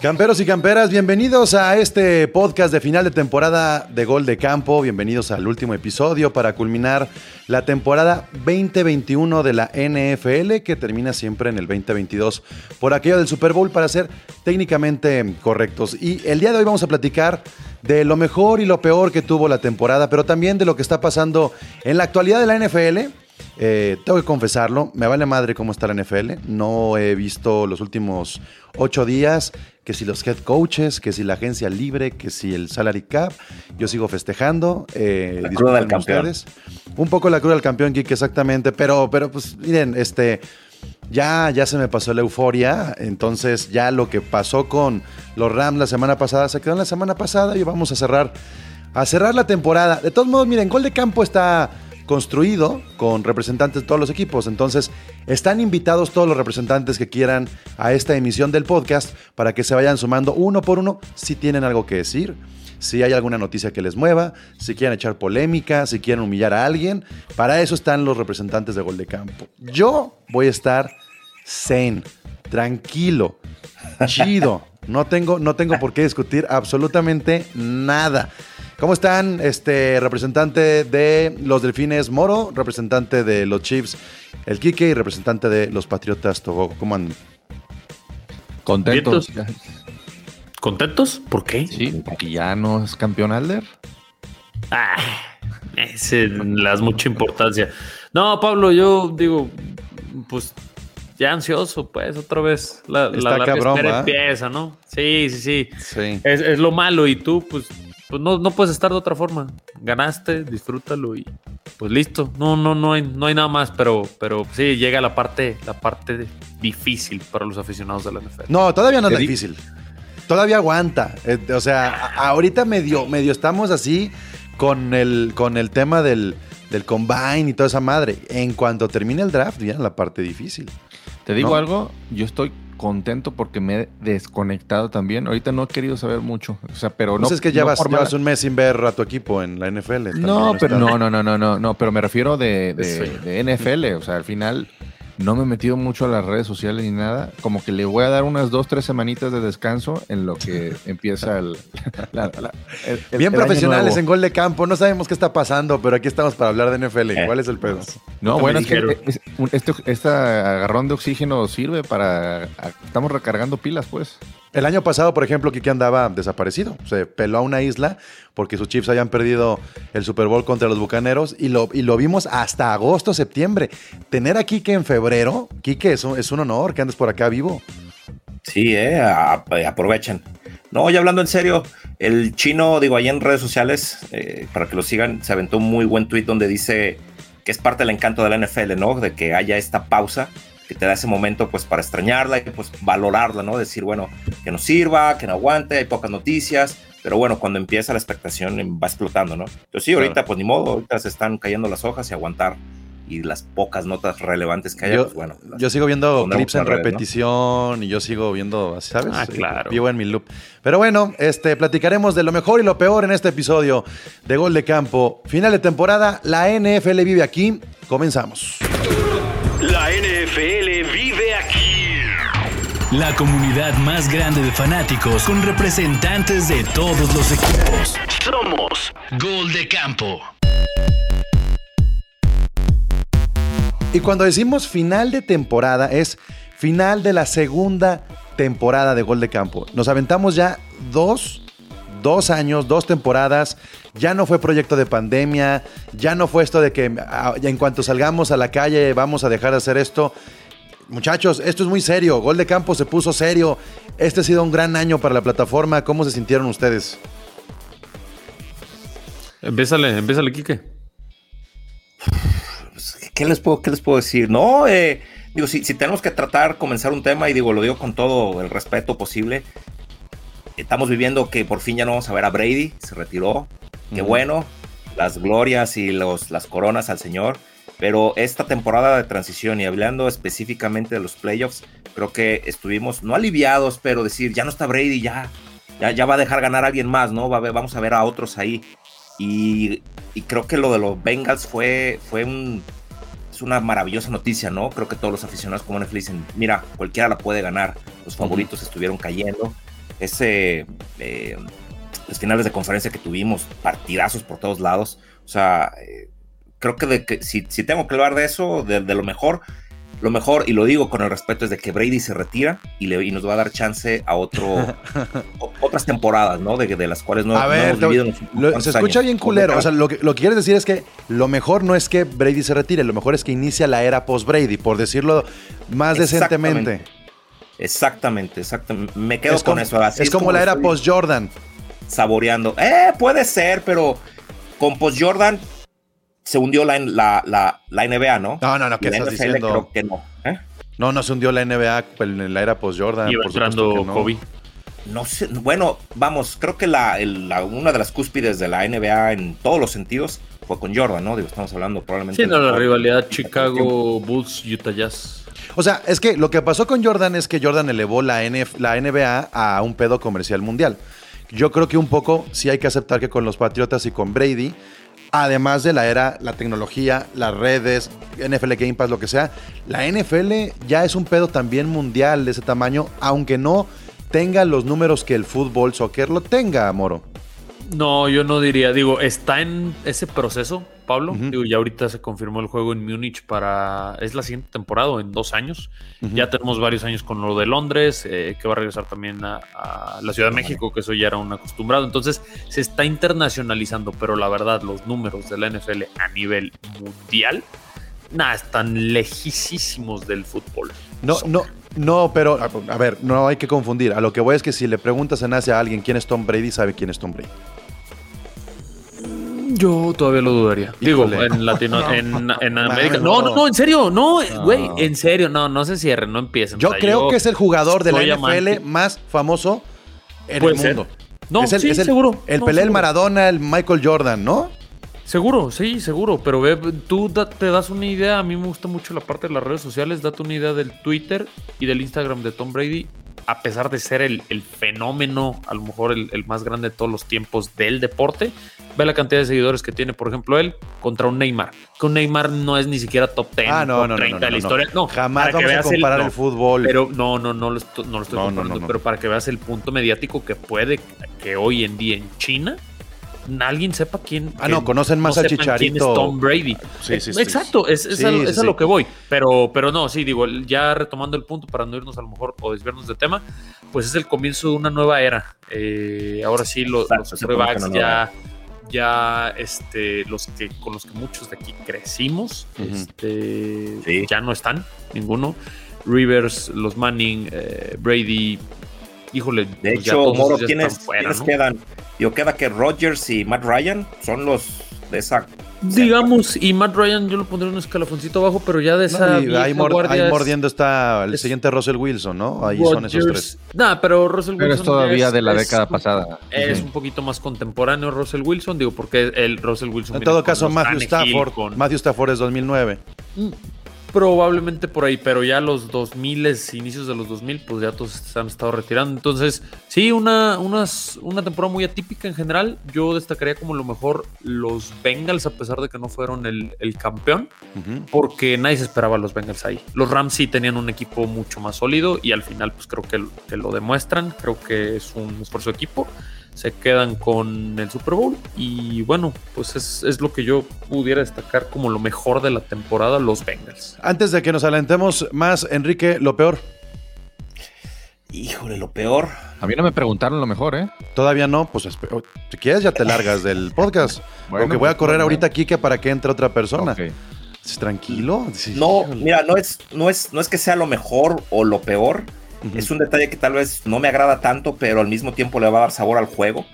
Camperos y camperas, bienvenidos a este podcast de final de temporada de Gol de Campo. Bienvenidos al último episodio para culminar la temporada 2021 de la NFL, que termina siempre en el 2022 por aquello del Super Bowl, para ser técnicamente correctos. Y el día de hoy vamos a platicar de lo mejor y lo peor que tuvo la temporada, pero también de lo que está pasando en la actualidad de la NFL eh, tengo que confesarlo, me vale madre cómo está la NFL. No he visto los últimos ocho días que si los head coaches, que si la agencia libre, que si el salary cap. Yo sigo festejando. Eh, la cruda del campeón. Un poco la cruda del campeón, Kike, exactamente. Pero, pero pues miren, este, ya, ya se me pasó la euforia. Entonces ya lo que pasó con los Rams la semana pasada se quedó en la semana pasada y vamos a cerrar, a cerrar la temporada. De todos modos, miren, gol de campo está construido con representantes de todos los equipos. Entonces, están invitados todos los representantes que quieran a esta emisión del podcast para que se vayan sumando uno por uno si tienen algo que decir, si hay alguna noticia que les mueva, si quieren echar polémica, si quieren humillar a alguien. Para eso están los representantes de Gol de Campo. Yo voy a estar zen, tranquilo, chido. No tengo, no tengo por qué discutir absolutamente nada. ¿Cómo están? Este representante de los Delfines Moro, representante de los Chiefs El Quique y representante de los Patriotas Togo. ¿Cómo andan? Contentos. ¿Contentos? ¿Por qué? Sí, porque ya no es campeón Alder. Ah, ese le das mucha importancia. No, Pablo, yo digo, pues ya ansioso, pues, otra vez. La, la, la empieza, ¿no? Sí, sí, sí. sí. Es, es, lo malo y tú, pues, pues no, no puedes estar de otra forma. Ganaste, disfrútalo y pues listo. No, no, no hay, no hay nada más, pero, pero sí llega la parte, la parte difícil para los aficionados de la NFL. No, todavía no es difícil. Todavía aguanta. Eh, o sea, ahorita medio, medio estamos así con el, con el tema del, del combine y toda esa madre. En cuanto termine el draft, viene la parte difícil. Te digo algo, yo estoy contento porque me he desconectado también. Ahorita no he querido saber mucho. O sea, pero pues no. es que llevas, llevas un mes sin ver a tu equipo en la NFL. No, pero no, no, no, no, no, no, pero me refiero de, de NFL. O sea, al final no me he metido mucho a las redes sociales ni nada. Como que le voy a dar unas dos, tres semanitas de descanso en lo que empieza el. Bien profesionales en gol de campo. No sabemos qué está pasando, pero aquí estamos para hablar de NFL. Eh. ¿Cuál es el pedo? No, bueno, es que este, este agarrón de oxígeno sirve para. Estamos recargando pilas, pues. El año pasado, por ejemplo, Kiki andaba desaparecido. Se peló a una isla porque sus Chiefs habían perdido el Super Bowl contra los Bucaneros y lo, y lo vimos hasta agosto, septiembre. Tener a Kike en febrero, Kike, es un, es un honor que andes por acá vivo. Sí, eh, aprovechen. No, ya hablando en serio, el chino, digo, ahí en redes sociales, eh, para que lo sigan, se aventó un muy buen tweet donde dice que es parte del encanto de la NFL, ¿no? De que haya esta pausa que te da ese momento pues para extrañarla y pues valorarla, ¿no? Decir, bueno, que nos sirva, que no aguante, hay pocas noticias, pero bueno, cuando empieza la expectación va explotando, ¿no? Entonces sí, ahorita pues ni modo, ahorita se están cayendo las hojas y aguantar y las pocas notas relevantes que haya, yo, pues bueno. Yo sigo viendo clips en repetición y yo sigo viendo, ¿sabes? Ah, claro. Vivo en mi loop. Pero bueno, este, platicaremos de lo mejor y lo peor en este episodio de Gol de Campo. Final de temporada, la NFL vive aquí. Comenzamos. La NFL vive aquí. La comunidad más grande de fanáticos con representantes de todos los equipos. Somos Gol de Campo. Y cuando decimos final de temporada es final de la segunda temporada de Gol de Campo. Nos aventamos ya dos dos años, dos temporadas, ya no fue proyecto de pandemia, ya no fue esto de que ah, en cuanto salgamos a la calle vamos a dejar de hacer esto. Muchachos, esto es muy serio, Gol de Campo se puso serio, este ha sido un gran año para la plataforma, ¿cómo se sintieron ustedes? Empiézale, empiézale, Quique. ¿Qué les puedo, qué les puedo decir? No, eh, digo, si, si, tenemos que tratar, comenzar un tema, y digo, lo digo con todo el respeto posible, estamos viviendo que por fin ya no vamos a ver a Brady, se retiró. Qué bueno, las glorias y los, las coronas al Señor. Pero esta temporada de transición y hablando específicamente de los playoffs, creo que estuvimos no aliviados, pero decir, ya no está Brady, ya, ya, ya va a dejar ganar a alguien más, ¿no? Va vamos a ver a otros ahí. Y, y, creo que lo de los Bengals fue, fue un, es una maravillosa noticia, ¿no? Creo que todos los aficionados como Netflix dicen, mira, cualquiera la puede ganar. Los favoritos estuvieron cayendo ese eh, los finales de conferencia que tuvimos, partidazos por todos lados. O sea, eh, creo que, de que si, si, tengo que hablar de eso, de, lo mejor, lo mejor, y lo digo con el respeto, es de que Brady se retira y, le, y nos va a dar chance a otro, otras temporadas, ¿no? De, de, las cuales no, a ver, hemos vivido lo, Se escucha bien culero. O sea, lo que, lo que quieres decir es que lo mejor no es que Brady se retire, lo mejor es que inicia la era post-Brady, por decirlo más decentemente. Exactamente, exactamente. Me quedo con eso. es, como, la era post-Jordan. Saboreando. Eh, puede ser, pero con post-Jordan se hundió la, la, la, NBA, ¿no? No, no, no, ¿qué estás diciendo? Creo que no. ¿eh? No, no se hundió la NBA en la era post-Jordan. Iba entrando no. Kobe. No sé, bueno, vamos, creo que la, una de las cúspides de la NBA en todos los sentidos fue con Jordan, ¿no? Digo, estamos hablando probablemente. Sí, no, la rivalidad Chicago Bulls, Utah Jazz. O sea, es que lo que pasó con Jordan es que Jordan elevó la, la NBA a un pedo comercial mundial. Yo creo que un poco sí hay que aceptar que con los Patriotas y con Brady, además de la era, la tecnología, las redes, NFL Game Pass, lo que sea, la NFL ya es un pedo también mundial de ese tamaño, aunque no tenga los números que el fútbol soccer lo tenga, Moro. No, yo no diría, digo, está en ese proceso, Pablo. Digo, ya ahorita se confirmó el juego en Múnich para. Es la siguiente temporada, en dos años. Ya tenemos varios años con lo de Londres, eh, que va a regresar también a, la Ciudad de México, que eso ya era un acostumbrado. Entonces, se está internacionalizando, pero la verdad, los números de la NFL a nivel mundial, nada, están lejísimos del fútbol. No, no, no, pero a, ver, no hay que confundir. A lo que voy es que si le preguntas en Asia a alguien quién es Tom Brady, sabe quién es Tom Brady. Yo todavía lo dudaría. Digo, en Latino, en, América. No, no, no, en serio, no, güey, en serio, no, no se cierren, no empiecen. Yo creo que es el jugador de la NFL más famoso en el mundo. No, es el, sí, el, seguro. El Pelé, el Maradona, el Michael Jordan, ¿no? Seguro, sí, seguro. Pero ve, tú te das una idea. A mí me gusta mucho la parte de las redes sociales. Date una idea del Twitter y del Instagram de Tom Brady a pesar de ser el, fenómeno, a lo mejor el, más grande de todos los tiempos del deporte, ve la cantidad de seguidores que tiene, por ejemplo, él contra un Neymar. Que un Neymar no es ni siquiera top 10 ah, no, no, 30 de la historia. No, jamás vamos a comparar el, fútbol. Pero no, no, no lo estoy, no lo estoy comparando, pero para que veas el punto mediático que puede que hoy en día en China alguien sepa quién. Ah, no, conocen más al Chicharito. Quién es Tom Brady. Sí, sí, Exacto, es, es, a, lo que voy. Pero, pero no, sí, digo, ya retomando el punto para no irnos a lo mejor o desviarnos de tema, pues es el comienzo de una nueva era. Eh, ahora sí, los, los ya ya este, los que con los que muchos de aquí crecimos, este, ya no están, ninguno. Rivers, los Manning, eh, Brady, híjole. De pues hecho, Moro, ¿quiénes, quedan? Yo queda que Rodgers y Matt Ryan son los de esa. Digamos, y Matt Ryan yo lo pondré un escalafoncito abajo, pero ya de esa. ahí, mordiendo está el siguiente Russell Wilson, ¿no? Ahí son esos tres. Nah, pero Russell Wilson. Pero es todavía de la década pasada. Es un poquito más contemporáneo Russell Wilson, digo, porque el Russell Wilson. En todo caso, Matthew Stafford. Matthew Stafford es 2009. Probablemente por ahí, pero ya los 2000, inicios de los 2000, pues ya todos se han estado retirando. Entonces, sí, una, una temporada muy atípica en general. Yo destacaría como lo mejor los Bengals, a pesar de que no fueron el, campeón, porque nadie se esperaba a los Bengals ahí. Los Rams sí tenían un equipo mucho más sólido y al final, pues creo que, que lo demuestran. Creo que es un esfuerzo de equipo se quedan con el Super Bowl. Y bueno, pues es, lo que yo pudiera destacar como lo mejor de la temporada, los Bengals. Antes de que nos alentemos más, Enrique, lo peor. Híjole, lo peor. A mí no me preguntaron lo mejor, ¿eh? Todavía no, pues si quieres ya te largas del podcast. porque voy a correr pues, ahorita aquí que para que entre otra persona. ¿Tranquilo? No, mira, no es, no, es, no es que sea lo mejor o lo peor. Es un detalle que tal vez no me agrada tanto, pero al mismo tiempo le va a dar sabor al juego.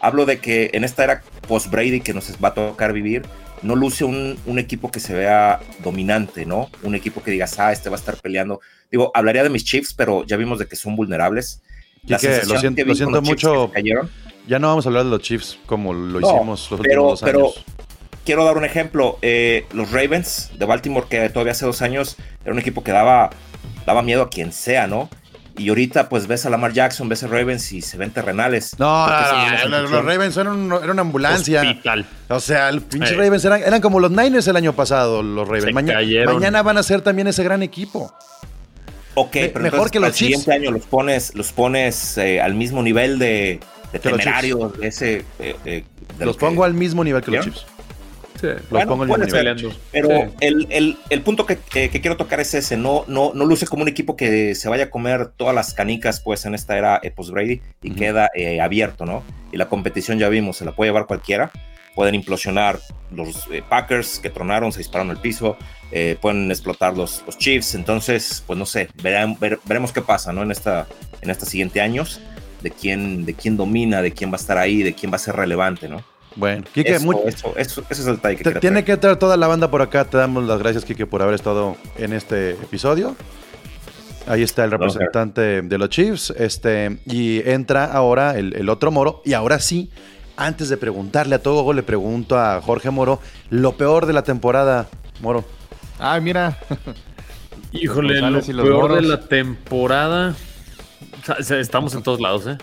Hablo de que en esta era post-Brady que nos va a tocar vivir, no luce un, equipo que se vea dominante, ¿no? Un equipo que digas, ah, este va a estar peleando. Digo, hablaría de mis Chiefs, pero ya vimos de que son vulnerables. lo siento, mucho. Ya no vamos a hablar de los Chiefs como lo hicimos los pero, últimos pero, quiero dar un ejemplo. Eh, los Ravens de Baltimore, que todavía hace dos años era un equipo que daba, daba miedo a quien sea, ¿no? Y ahorita, pues ves a Lamar Jackson, ves a Ravens y se ven terrenales. No, los, Ravens eran, una ambulancia. O sea, los pinches Ravens eran, como los Niners el año pasado, los Ravens. mañana van a ser también ese gran equipo. Ok, pero mejor que los el siguiente año los pones, los pones eh, al mismo nivel de, de temerarios, de ese. Eh, los pongo al mismo nivel que los Pero el, punto que, quiero tocar es ese, no, no, no luce como un equipo que se vaya a comer todas las canicas pues en esta era eh, post-Brady y queda eh, abierto, ¿no? Y la competición ya vimos, se la puede llevar cualquiera. Pueden implosionar los eh, Packers que tronaron, se dispararon al piso, pueden explotar los, los Chiefs, entonces, pues no sé, veremos qué pasa, ¿no? En esta, en esta siguiente años, de quién, de quién domina, de quién va a estar ahí, de quién va a ser relevante, ¿no? Bueno, Kike, eso, eso, es el que Tiene que estar toda la banda por acá. Te damos las gracias, Kike, por haber estado en este episodio. Ahí está el representante de los Chiefs. Este, y entra ahora el, otro Moro. Y ahora sí, antes de preguntarle a todo, le pregunto a Jorge Moro lo peor de la temporada, Moro. Ay, mira. Híjole, lo peor de la temporada. Estamos en todos lados, ¿eh?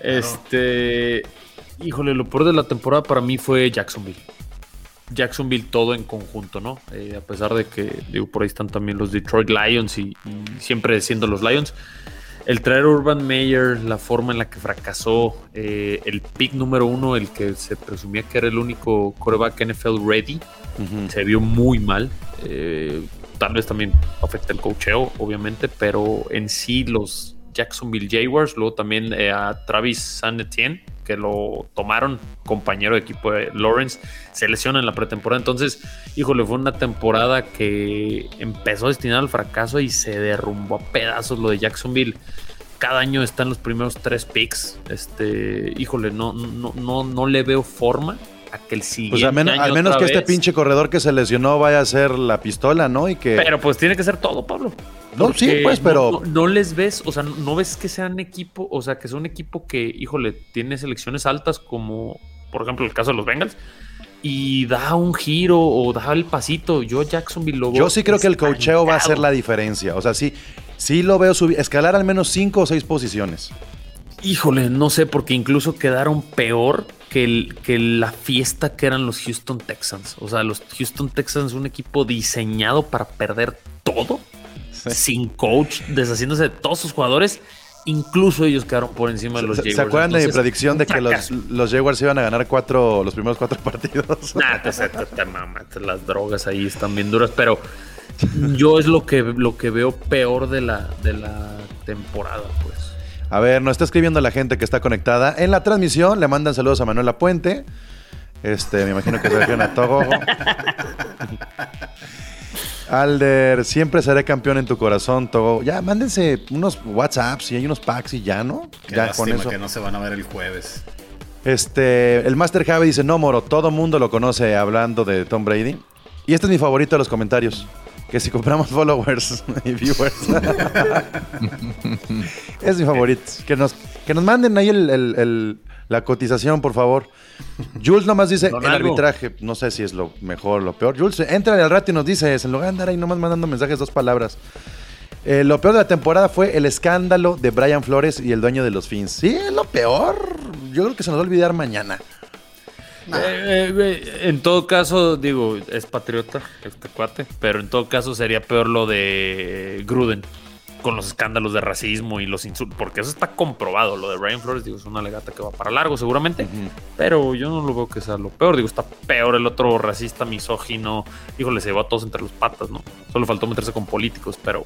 Este. Híjole, lo peor de la temporada para mí fue Jacksonville. Jacksonville todo en conjunto, ¿no? Eh, a pesar de que, digo, por ahí están también los Detroit Lions y, siempre siendo los Lions. El traer Urban Meyer, la forma en la que fracasó, eh, el pick número uno, el que se presumía que era el único coreback NFL ready, se vio muy mal. Eh, tal vez también afecta el cocheo, obviamente, pero en sí los Jacksonville Jaguars, luego también a Travis San Etienne que lo tomaron compañero de equipo de Lawrence, se lesiona en la pretemporada. Entonces, híjole, fue una temporada que empezó destinada al fracaso y se derrumbó a pedazos lo de Jacksonville. Cada año están los primeros tres picks. Este, híjole, no, no, no, no le veo forma a que el siguiente. Pues al menos, al menos que este pinche corredor que se lesionó vaya a ser la pistola, ¿no? Y que. Pero pues tiene que ser todo, Pablo. No, sí, pues, pero. No, les ves, o sea, no ves que sean equipo, o sea, que sea un equipo que, híjole, tiene selecciones altas, como por ejemplo el caso de los Bengals, y da un giro o da el pasito. Yo, Jacksonville, lo Yo sí creo que el cocheo va a ser la diferencia. O sea, sí, sí lo veo subir, escalar al menos cinco o seis posiciones. Híjole, no sé, porque incluso quedaron peor que, el, que la fiesta que eran los Houston Texans. O sea, los Houston Texans, un equipo diseñado para perder todo sin coach, deshaciéndose de todos sus jugadores. Incluso ellos quedaron por encima de los Jaguars. ¿Se acuerdan de mi predicción de que los, los, Jaguars iban a ganar cuatro, los primeros cuatro partidos? Nah, te, te, las drogas ahí están bien duras, pero yo es lo que, lo que veo peor de la, de la temporada, pues. A ver, nos está escribiendo la gente que está conectada. En la transmisión le mandan saludos a Manuela Puente. Este, me imagino que se refieren a Togo. Alder, siempre seré campeón en tu corazón, Togo. Ya, mándense unos WhatsApps y hay unos packs y ya, ¿no? ya con eso. que no se van a ver el jueves. Este, el Master Javi dice, no, Moro, todo mundo lo conoce hablando de Tom Brady. Y este es mi favorito de los comentarios. Que si compramos followers y viewers. es mi favorito. Que nos, que nos manden ahí el, la cotización, por favor. Jules nomás dice el arbitraje. No sé si es lo mejor o lo peor. Jules, entra al rato y nos dice, en lugar de andar ahí nomás mandando mensajes, dos palabras. Eh, lo peor de la temporada fue el escándalo de Brian Flores y el dueño de los Fins. Sí, es lo peor. Yo creo que se nos va a olvidar mañana. Eh, eh, en todo caso, digo, es patriota este cuate, pero en todo caso sería peor lo de Gruden con los escándalos de racismo y los insultos, porque eso está comprobado. Lo de Ryan Flores, digo, es una legata que va para largo seguramente, pero yo no lo veo que sea lo peor. Digo, está peor el otro racista, misógino. Híjole, se llevó a todos entre los patas, ¿no? Solo faltó meterse con políticos, pero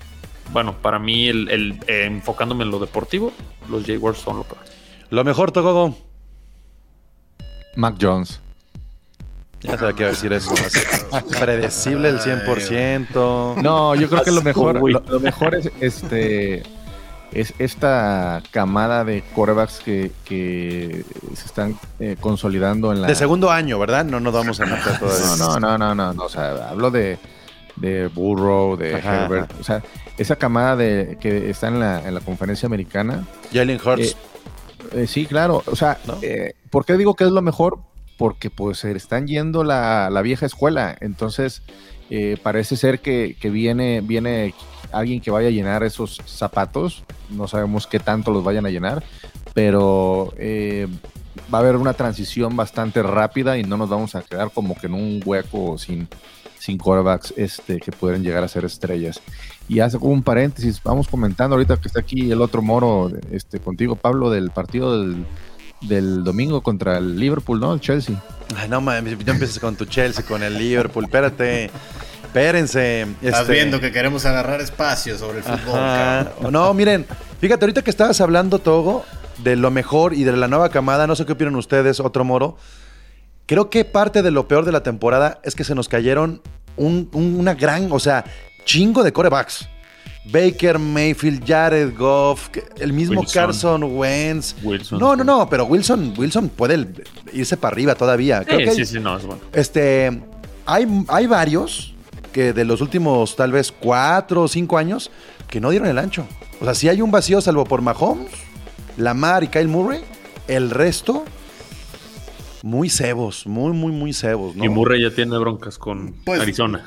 bueno, para mí, el, eh, enfocándome en lo deportivo, los Jaguars son lo peor. Lo mejor, Togogo. Mac Jones. Ya sabía que iba a decir eso. Predecible el 100%. No, yo creo que lo mejor, lo, mejor es este es esta camada de corebacks que, que se están eh, consolidando en la. De segundo año, ¿verdad? No nos vamos a meter todavía. No, no, no, no, no, O sea, hablo de, de Burrow, de Herbert. O sea, esa camada de que está en la, en la conferencia americana. Jalen Hurts. Eh, eh, sí, claro. O sea, ¿por qué digo que es lo mejor? Porque pues están yendo la, vieja escuela. Entonces, eh, parece ser que, viene, viene alguien que vaya a llenar esos zapatos. No sabemos qué tanto los vayan a llenar, pero eh, va a haber una transición bastante rápida y no nos vamos a quedar como que en un hueco sin, sin quarterbacks este, que pueden llegar a ser estrellas. Y hace un paréntesis, vamos comentando ahorita que está aquí el otro moro este, contigo, Pablo, del partido del, domingo contra el Liverpool, ¿no? El Chelsea. Ay, no mames, ya empiezas con tu Chelsea, con el Liverpool, espérate. Espérense. Estás este viendo que queremos agarrar espacio sobre el fútbol. No, miren, fíjate, ahorita que estabas hablando, Togo, de lo mejor y de la nueva camada, no sé qué opinan ustedes, otro moro. Creo que parte de lo peor de la temporada es que se nos cayeron una gran, o sea, chingo de corebacks. Baker, Mayfield, Jared Goff, el mismo Carson Wentz. Wilson, no, no, no, pero Wilson, Wilson puede irse para arriba todavía. sí, sí, no, es bueno. Este, hay, hay varios que de los últimos tal vez cuatro o cinco años que no dieron el ancho. O sea, si hay un vacío salvo por Mahomes, Lamar y Kyle Murray, el resto muy cebos, muy, muy, muy cebos. Y Murray ya tiene broncas con pues, Arizona.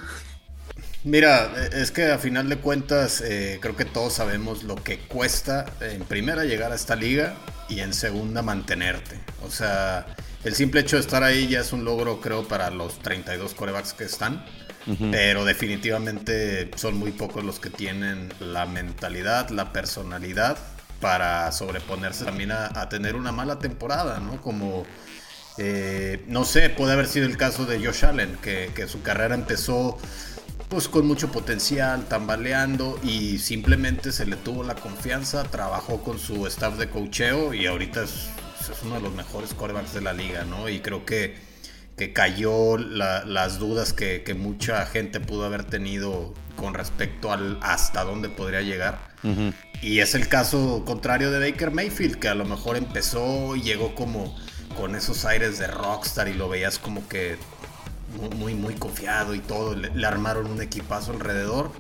Mira, es que a final de cuentas eh, creo que todos sabemos lo que cuesta en primera llegar a esta liga y en segunda mantenerte. O sea, el simple hecho de estar ahí ya es un logro creo para los 32 corebacks que están. Pero definitivamente son muy pocos los que tienen la mentalidad, la personalidad para sobreponerse también a, tener una mala temporada, ¿no? Como, eh, no sé, puede haber sido el caso de Josh Allen, que, su carrera empezó pues con mucho potencial, tambaleando y simplemente se le tuvo la confianza, trabajó con su staff de cocheo y ahorita es, uno de los mejores quarterbacks de la liga, ¿no? Y creo que, que cayó las dudas que, que, mucha gente pudo haber tenido con respecto al hasta dónde podría llegar. Y es el caso contrario de Baker Mayfield, que a lo mejor empezó y llegó como con esos aires de rockstar y lo veías como que muy, muy, confiado y todo. Le, armaron un equipazo alrededor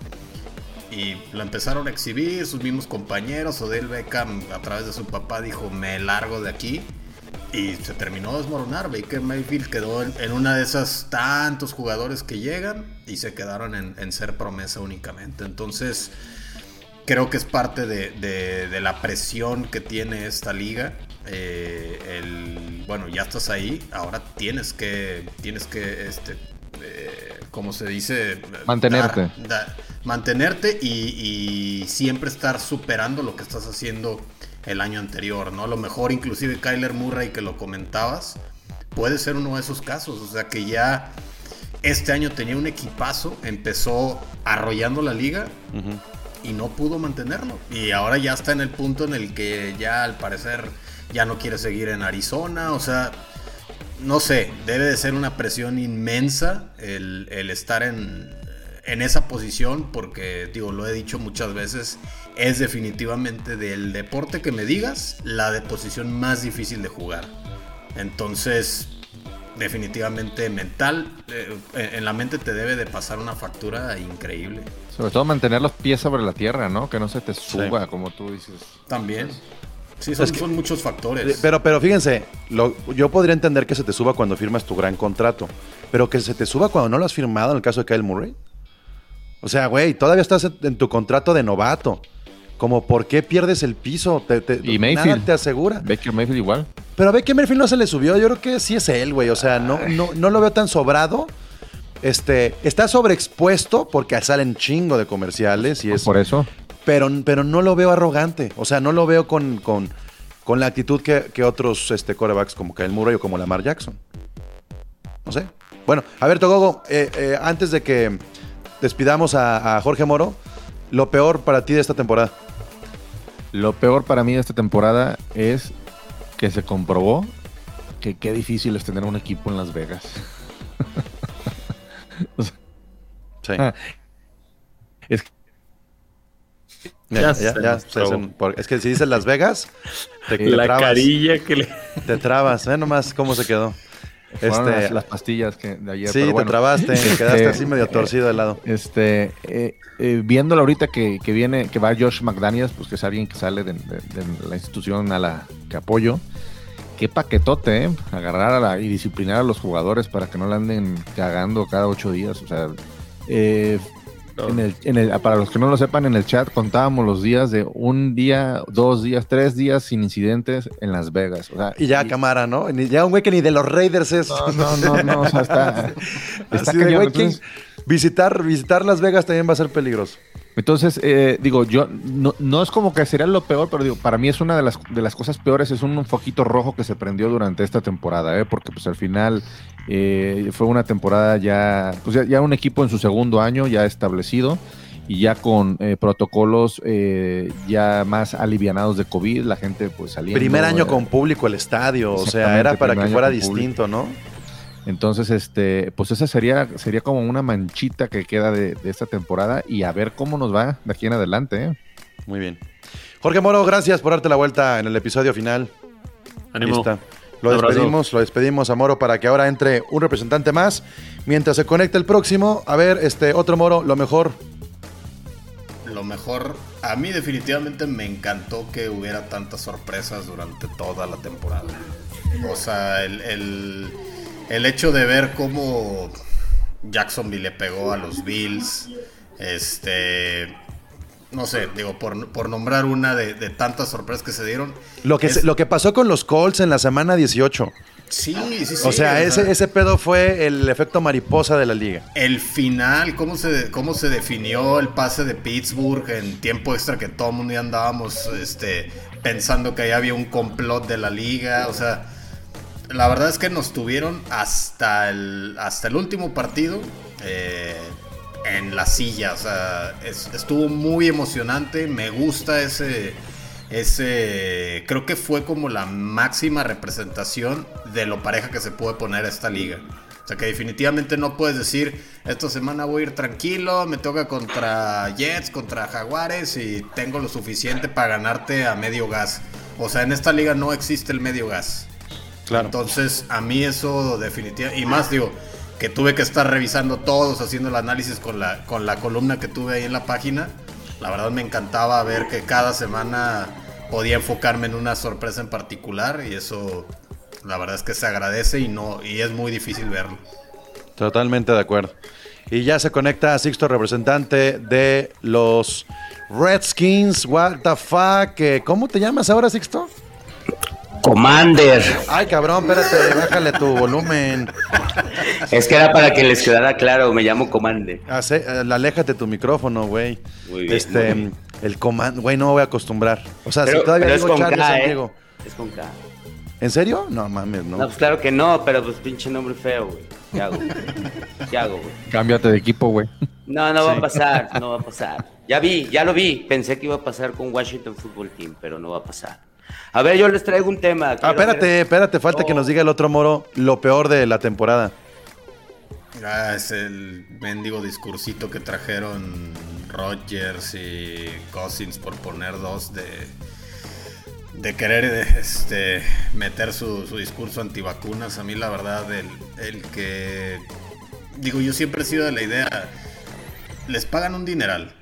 y lo empezaron a exhibir sus mismos compañeros. Odell Beckham, a través de su papá, dijo: Me largo de aquí. Y se terminó de desmoronar. Baker Mayfield quedó en, una de esas tantos jugadores que llegan y se quedaron en, ser promesa únicamente. Entonces, creo que es parte de, la presión que tiene esta liga. Eh, el, bueno, ya estás ahí, ahora tienes que, tienes que, este, eh, como se dice, mantenerte. mantenerte y, y, siempre estar superando lo que estás haciendo el año anterior, ¿no? A lo mejor inclusive Kyler Murray que lo comentabas, puede ser uno de esos casos, o sea que ya este año tenía un equipazo, empezó arrollando la liga y no pudo mantenerlo. Y ahora ya está en el punto en el que ya al parecer ya no quiere seguir en Arizona, o sea, no sé, debe de ser una presión inmensa el, el estar en, en esa posición porque, digo, lo he dicho muchas veces, es definitivamente del deporte que me digas la de posición más difícil de jugar. Entonces, definitivamente mental, eh, en la mente te debe de pasar una factura increíble. Sobre todo mantener los pies sobre la tierra, ¿no? Que no se te suba, como tú dices. También. Sí, son, son muchos factores. Pero, pero fíjense, yo podría entender que se te suba cuando firmas tu gran contrato, pero que se te suba cuando no lo has firmado en el caso de Kyle Murray. O sea, güey, todavía estás en tu contrato de novato. Como, ¿por qué pierdes el piso? Te, y Mayfield. Nada te asegura. Baker Mayfield igual. Pero a Baker Mayfield no se le subió. Yo creo que sí es él, güey. O sea, no, no, no lo veo tan sobrado. Este, está sobreexpuesto porque salen chingo de comerciales y es. Por eso. Pero, pero no lo veo arrogante. O sea, no lo veo con, con, con la actitud que, que, otros este, corebacks como Kyle Murray o como Lamar Jackson. No sé. Bueno, a ver, Togogo, eh, eh, antes de que despidamos a, Jorge Moro. Lo peor para ti de esta temporada. Lo peor para mí de esta temporada es que se comprobó que qué difícil es tener un equipo en Las Vegas. sí. Ah, es que ya, ya, es que si dices Las Vegas, te, la carilla que le. Te trabas, ve nomás cómo se quedó. Este, las, pastillas que de ayer. Sí, te trabaste, quedaste así medio torcido de lado. Este, eh, eh, viéndolo ahorita que, viene, que va Josh McDaniels, pues que es alguien que sale de, la institución a la que apoyo. Qué paquetote, ¿eh? Agarrar y disciplinar a los jugadores para que no le anden cagando cada ocho días. O sea, eh, para los que no lo sepan, en el chat contábamos los días de un día, dos días, tres días sin incidentes en Las Vegas. y ya cámara, ¿no? ya un güey que ni de los Raiders es. No, no, no, o sea, está. está güey, visitar, visitar Las Vegas también va a ser peligroso. Entonces, eh, digo, yo no, no, es como que sería lo peor, pero digo, para mí es una de las, de las cosas peores, es un, foquito rojo que se prendió durante esta temporada, ¿eh? porque pues al final eh, fue una temporada ya, pues ya, ya, un equipo en su segundo año ya establecido y ya con eh, protocolos eh, ya más alivianados de COVID, la gente pues salía. Primer año con público el estadio, o sea, era para que fuera distinto, ¿no? Entonces, este, pues esa sería, sería como una manchita que queda de, esta temporada y a ver cómo nos va de aquí en adelante. ¿eh? Muy bien. Jorge Moro, gracias por darte la vuelta en el episodio final. Ánimo. Lo despedimos, lo despedimos a Moro para que ahora entre un representante más. Mientras se conecte el próximo, a ver, este otro Moro, lo mejor. Lo mejor, a mí definitivamente me encantó que hubiera tantas sorpresas durante toda la temporada. O sea, el el hecho de ver cómo Jacksonville le pegó a los Bills, este, no sé, digo, por, nombrar una de, tantas sorpresas que se dieron. Lo que, lo que pasó con los Colts en la semana 18. Sí, sí, sí. O sea, ese, ese pedo fue el efecto mariposa de la liga. El final, cómo se, cómo se definió el pase de Pittsburgh en tiempo extra que todo el mundo ya andábamos este, pensando que ahí había un complot de la liga. O sea, la verdad es que nos tuvieron hasta el, hasta el último partido eh, en la silla. O sea, estuvo muy emocionante. Me gusta ese, ese. Creo que fue como la máxima representación de lo pareja que se puede poner esta liga. O sea que definitivamente no puedes decir, esta semana voy a ir tranquilo, me toca contra Jets, contra Jaguares y tengo lo suficiente para ganarte a medio gas. O sea, en esta liga no existe el medio gas. Entonces, a mí eso definitivamente, y más digo, que tuve que estar revisando todos, haciendo el análisis con la, con la columna que tuve ahí en la página. La verdad me encantaba ver que cada semana podía enfocarme en una sorpresa en particular y eso la verdad es que se agradece y no y es muy difícil verlo. Totalmente de acuerdo. Y ya se conecta a Sixto, representante de los Redskins. What the fuck? ¿Cómo te llamas ahora, Sixto? Commander. Ay, cabrón, espérate, bájale tu volumen. Es que era para que les quedara claro, me llamo Commander. Ah, sí, eh, aléjate tu micrófono, güey. Muy bien. Este, el Commander, güey, no me voy a acostumbrar. O sea, si todavía digo es Charles K, ¿eh? Es con K. ¿En serio? No mames, no. No, pues claro que no, pero pues pinche nombre feo, güey. ¿Qué hago? ¿Qué hago, güey? Cámbiate de equipo, güey. No, no va a pasar, no va a pasar. Ya vi, ya lo vi. Pensé que iba a pasar con Washington Football Team, pero no va a pasar. A ver, yo les traigo un tema. Ah, espérate, espérate, falta que nos diga el otro moro lo peor de la temporada. Ah, es el mendigo discursito que trajeron Rodgers y Cousins por poner dos de, de querer este, meter su, discurso antivacunas. A mí la verdad, el, el que... Digo, yo siempre he sido de la idea, les pagan un dineral.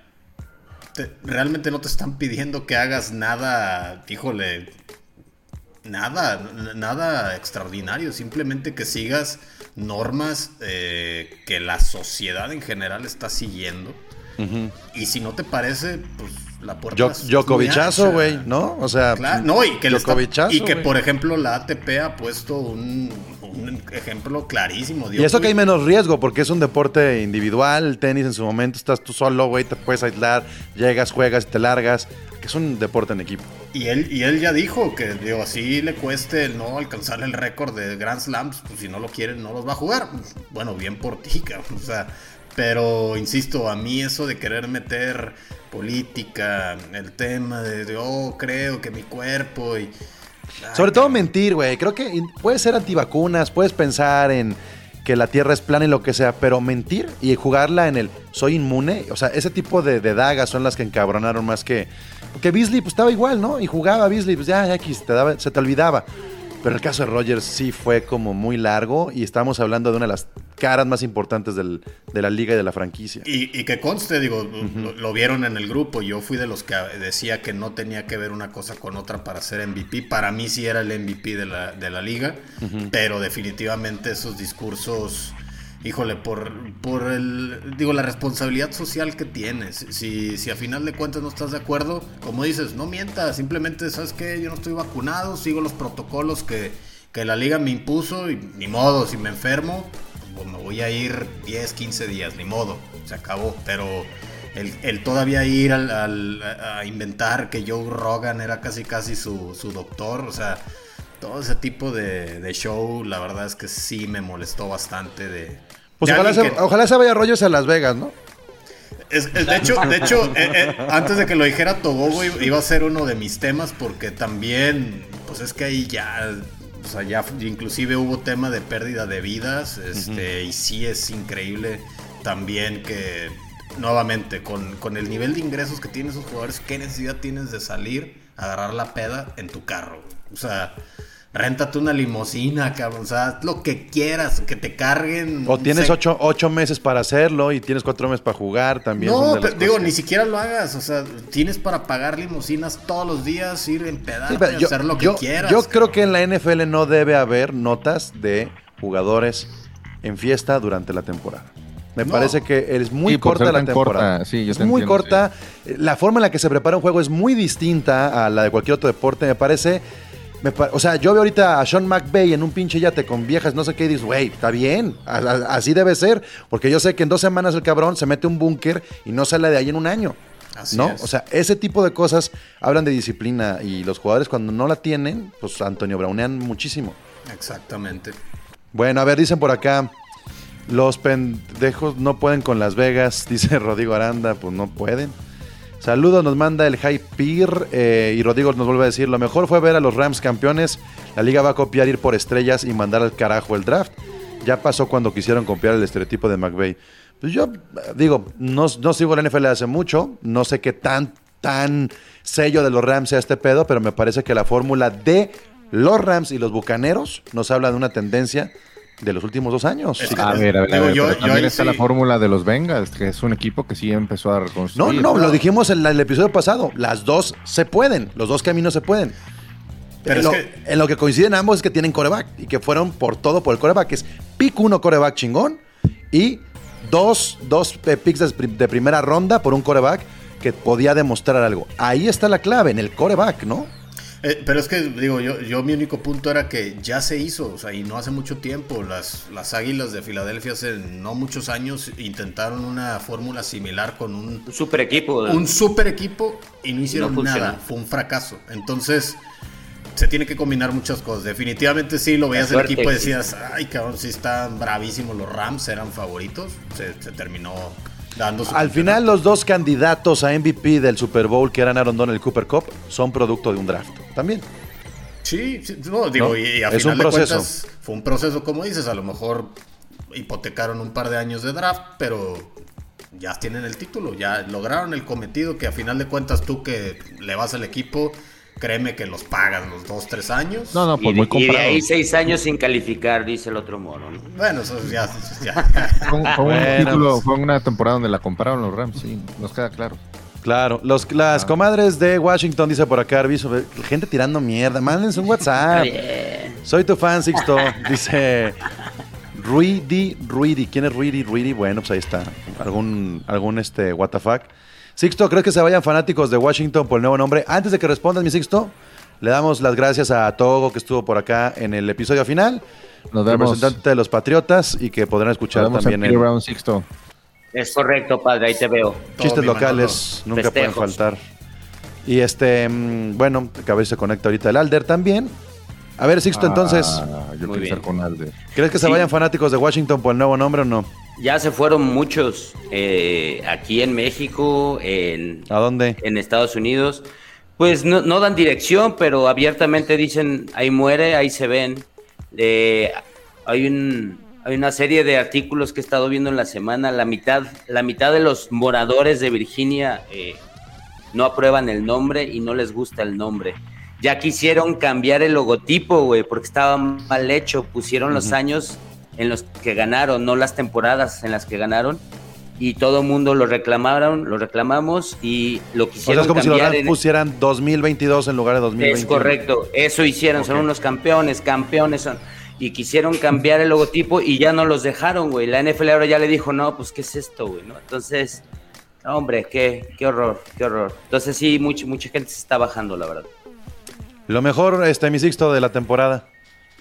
Realmente no te están pidiendo que hagas nada, híjole, nada, nada extraordinario, simplemente que sigas normas eh, que la sociedad en general está siguiendo. Y si no te parece, pues la puerta Jokovichazo, güey, ¿no? O sea, no, y que, y que por ejemplo la ATP ha puesto un, ejemplo clarísimo. y eso que hay menos riesgo, porque es un deporte individual, el tenis en su momento estás tú solo, güey, te puedes aislar, llegas, juegas y te largas, que es un deporte en equipo. Y él, y él ya dijo que digo, así le cueste el no alcanzar el récord de Grand Slams, pues si no lo quieren no los va a jugar. Bueno, bien por ti, O sea, pero insisto, a mí eso de querer meter política, el tema de, oh, creo que mi cuerpo y... Sobre todo mentir, güey. Creo que puedes ser antivacunas, puedes pensar en que la Tierra es plana y lo que sea, pero mentir y jugarla en el soy inmune, o sea, ese tipo de, de dagas son las que encabronaron más que porque Beasley pues estaba igual, ¿no? Y jugaba Beasley, pues ya, X, te daba, se te olvidaba. Pero el caso de Rogers sí fue como muy largo y estamos hablando de una de las caras más importantes de la liga y de la franquicia. Y, que conste, digo, lo, vieron en el grupo. Yo fui de los que decía que no tenía que ver una cosa con otra para ser MVP. Para mí sí era el MVP de la, de la liga, pero definitivamente esos discursos híjole, por, por el, digo, la responsabilidad social que tienes. Si, si a final de cuentas no estás de acuerdo, como dices, no mientas, simplemente, ¿sabes qué? Yo no estoy vacunado, sigo los protocolos que, que la liga me impuso y ni modo, si me enfermo, pues, me voy a ir 10, 15 días, ni modo, se acabó. Pero el, todavía ir al, a inventar que Joe Rogan era casi casi su, doctor, o sea, todo ese tipo de, show, la verdad es que sí me molestó bastante de... Pues ojalá, se, vaya rollos a Las Vegas, ¿no? de hecho, de hecho eh, eh, antes de que lo dijera Togogo, iba a ser uno de mis temas porque también, pues es que ahí ya o sea, ya inclusive hubo tema de pérdida de vidas, este, y sí es increíble también que nuevamente, con, con, el nivel de ingresos que tienen esos jugadores, ¿qué necesidad tienes de salir a agarrar la peda en tu carro? O sea, réntate una limusina, cabrón. O sea, lo que quieras, que te carguen. O tienes ocho, ocho, meses para hacerlo y tienes cuatro meses para jugar también. No, digo, ni siquiera lo hagas. O sea, tienes para pagar limusinas todos los días, ir en pedal, hacer lo que quieras. Yo creo que en la NFL no debe haber notas de jugadores en fiesta durante la temporada. Me parece que es muy corta la temporada. Sí, es muy corta. La forma en la que se prepara un juego es muy distinta a la de cualquier otro deporte. Me parece. O sea, yo veo ahorita a Sean McVay en un pinche yate con viejas, no sé qué, y dices, güey, está bien, así debe ser, porque yo sé que en dos semanas el cabrón se mete un búnker y no sale de ahí en un año. Así ¿no? O sea, ese tipo de cosas hablan de disciplina y los jugadores cuando no la tienen, pues Antonio Braunean muchísimo. Exactamente. Bueno, a ver, dicen por acá, los pendejos no pueden con Las Vegas, dice Rodrigo Aranda, pues no pueden. Saludos, nos manda el High Peer eh, y Rodrigo nos vuelve a decir, lo mejor fue ver a los Rams campeones, la liga va a copiar ir por estrellas y mandar al carajo el draft. Ya pasó cuando quisieron copiar el estereotipo de McVeigh. Pues yo digo, no, no sigo la NFL hace mucho, no sé qué tan, tan sello de los Rams sea este pedo, pero me parece que la fórmula de los Rams y los Bucaneros nos habla de una tendencia de los últimos dos años. a ver, a ver, también está la fórmula de los Bengals, que es un equipo que sí empezó a reconstruir. No, no, lo dijimos en el episodio pasado. Las dos se pueden, los dos caminos se pueden. Pero en, lo, que... coinciden ambos es que tienen coreback y que fueron por todo por el coreback, que es pick uno coreback chingón y dos, dos picks de primera ronda por un coreback que podía demostrar algo. Ahí está la clave, en el coreback, ¿no? Eh, pero es que, digo, yo, yo mi único punto era que ya se hizo, o sea, y no hace mucho tiempo. Las, las Águilas de Filadelfia hace no muchos años intentaron una fórmula similar con un, super equipo. Un super equipo y no hicieron nada. Fue un fracaso. Entonces, se tiene que combinar muchas cosas. Definitivamente sí, lo veías el equipo y decías, ay, cabrón, sí están bravísimos. Los Rams eran favoritos. Se, se terminó al final, los dos candidatos a MVP del Super Bowl, que eran Aaron Donald y Cooper Cup, son producto de un draft también. Sí, no, digo, y a es un proceso. fue un proceso, como dices, a lo mejor hipotecaron un par de años de draft, pero ya tienen el título, ya lograron el cometido que a final de cuentas tú que le vas al equipo créeme que los pagan los dos, tres años. No, no, pues muy comprado. Y de ahí seis años sin calificar, dice el otro moro. Bueno, eso ya. fue, una temporada donde la compraron los Rams, sí, nos queda claro. Claro, los, las ah. comadres de Washington, dice por acá, aviso, gente tirando mierda, mándense un WhatsApp. Soy tu fan, Sixto, dice Ruidi, Ruidi, ¿quién es Ruidi, Ruidi? Bueno, pues ahí está, algún, algún este, what the fuck. Sixto, ¿crees que se vayan fanáticos de Washington por el nuevo nombre? Antes de que respondas, mi Sixto, le damos las gracias a Togo que estuvo por acá en el episodio final. Nos vemos. Representante de los Patriotas y que podrán escuchar también en el Sixto. Es correcto, padre, ahí te veo. Chistes locales nunca pueden faltar. Y este, mm, bueno, a ver si se conecta ahorita el Alder también. A ver, Sixto, entonces. Ah, yo quiero estar con Alder. ¿Crees que se vayan fanáticos de Washington por el nuevo nombre o no? Ya se fueron muchos eh, aquí en México, en, ¿A dónde? En Estados Unidos. Pues no, dan dirección, pero abiertamente dicen, ahí muere, ahí se ven. Eh, hay, un, hay una serie de artículos que he estado viendo en la semana. La mitad, la mitad de los moradores de Virginia eh, no aprueban el nombre y no les gusta el nombre. Ya quisieron cambiar el logotipo, güey, porque estaba mal hecho. Pusieron los años en los que ganaron, no las temporadas en las que ganaron. Y todo el mundo lo reclamaron, lo reclamamos y lo quisieron. O sea, es como si los pusieran 2022 en lugar de 2021. Es correcto, eso hicieron, son unos campeones, campeones son. Y quisieron cambiar el logotipo y ya no los dejaron, güey. La NFL ahora ya le dijo, no, pues, ¿qué es esto, güey? ¿no? Entonces, hombre, qué, qué horror, qué horror. Entonces, sí, mucha, mucha gente se está bajando, la verdad. Lo mejor, este, mi sexto de la temporada.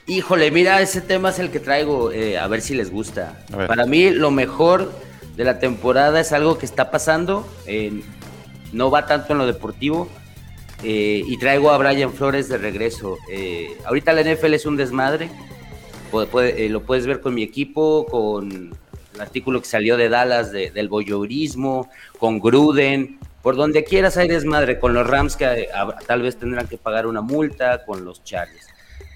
Híjole, mira, ese tema es el que traigo, eh, a ver si les gusta. Para mí lo mejor de la temporada es algo que está pasando, no va tanto en lo deportivo, eh, y traigo a Brian Flores de regreso. Eh, ahorita la NFL es un desmadre, lo puedes ver con mi equipo, con el artículo que salió de Dallas del voyeurismo, con Gruden, por donde quieras hay desmadre, con los Rams que tal vez tendrán que pagar una multa, con los Chargers.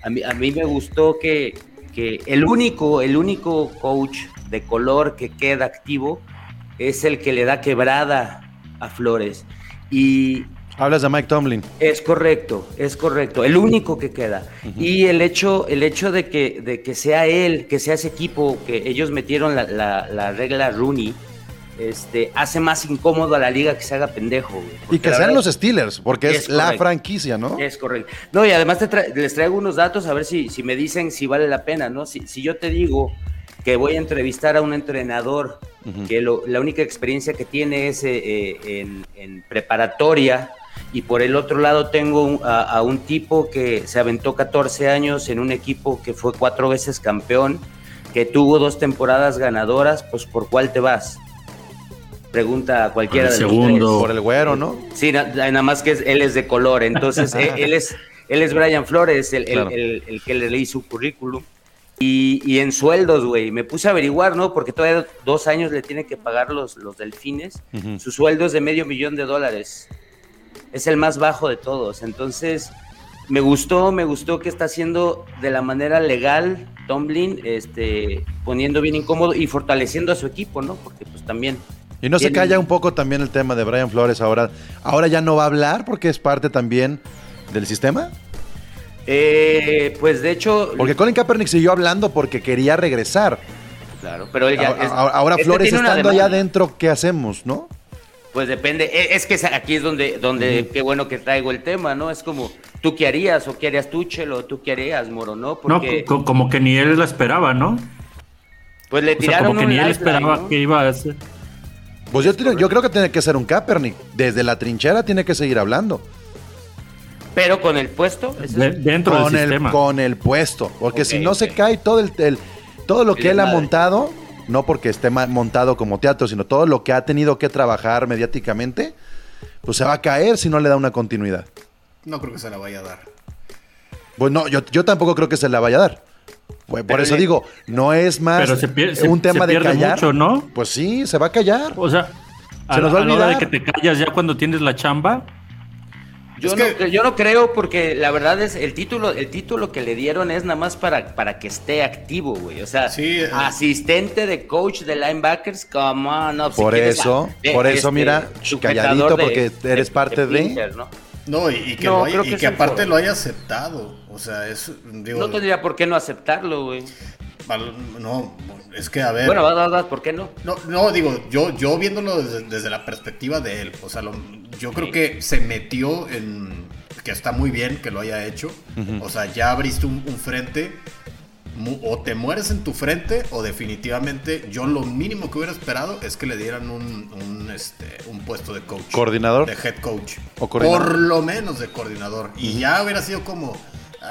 A mí, a mí me gustó que, que el único, el único coach de color que queda activo es el que le da quebrada a Flores. Y Hablas de Mike Tomlin. Es correcto, es correcto. El único que queda. Y el hecho, el hecho de que, de que sea él, que sea ese equipo, que ellos metieron la, la, la regla Rooney, este, hace más incómodo a la liga que se haga pendejo. y que sean los Steelers, porque es, la franquicia, ¿no? Es correcto. No, y además les traigo unos datos a ver si, si me dicen si vale la pena, ¿no? Si, si yo te digo que voy a entrevistar a un entrenador que la única experiencia que tiene es eh, eh, en, preparatoria y por el otro lado tengo a, a, un tipo que se aventó 14 años en un equipo que fue cuatro veces campeón, que tuvo dos temporadas ganadoras, pues ¿por cuál te vas? pregunta a cualquiera de segundo. Por el güero, ¿no? Sí, nada más que él es de color, entonces eh, él, es él es Brian Flores, el, el, que le leí su currículum. Y, y en sueldos, güey, me puse a averiguar, ¿no? Porque todavía dos años le tiene que pagar los, los delfines. Su sueldo es de medio millón de dólares. Es el más bajo de todos. Entonces, me gustó, me gustó que está haciendo de la manera legal Tomlin, este, poniendo bien incómodo y fortaleciendo a su equipo, ¿no? Porque pues también y no se calla un poco también el tema de Brian Flores ahora. Ahora ya no va a hablar porque es parte también del sistema. Eh, pues de hecho. Porque Colin Kaepernick siguió hablando porque quería regresar. Claro, pero él ya. ahora, este Flores estando allá adentro, ¿qué hacemos, no? Pues depende. E, es que aquí es donde, donde qué bueno que traigo el tema, ¿no? Es como, ¿tú qué harías? ¿O qué harías tú, Chelo? ¿Tú qué harías, Moro? No, Porque... no como que ni él lo esperaba, ¿no? Pues le tiraron. como que ni él esperaba que iba a hacer. Pues yo, creo que tiene que ser un Kaepernick. Desde la trinchera tiene que seguir hablando. Pero con el puesto. dentro con del el, sistema. Con el puesto. Porque si no se cae todo el, todo lo que él ha montado, no porque esté montado como teatro, sino todo lo que ha tenido que trabajar mediáticamente, pues se va a caer si no le da una continuidad. No creo que se la vaya a dar. Pues no, yo, yo tampoco creo que se la vaya a dar. Pues por eso digo, no es más un tema de callar. Mucho, ¿no? Pues sí, se va a callar. O sea, se nos va a olvidar. de que te callas ya cuando tienes la chamba. Yo, no, yo no creo porque la verdad es el título, el título que le dieron es nada más para, para que esté activo, güey. O sea, eh. asistente de coach de linebackers, como no. por eso, por eso, mira, calladito porque eres parte de. ¿no? y, que, que, aparte lo haya aceptado. O sea, es. no tendría por qué no aceptarlo, güey. No, es que a ver. Bueno, va, va, ¿por qué no? No, no digo, yo, yo viéndolo desde, la perspectiva de él. O sea, yo creo que se metió en. Que está muy bien que lo haya hecho. O sea, ya abriste un, frente o te mueres en tu frente o definitivamente yo lo mínimo que hubiera esperado es que le dieran un, este, un puesto de coach. ¿Coordinador? De head coach. ¿O Por lo menos de coordinador. Y ya hubiera sido como,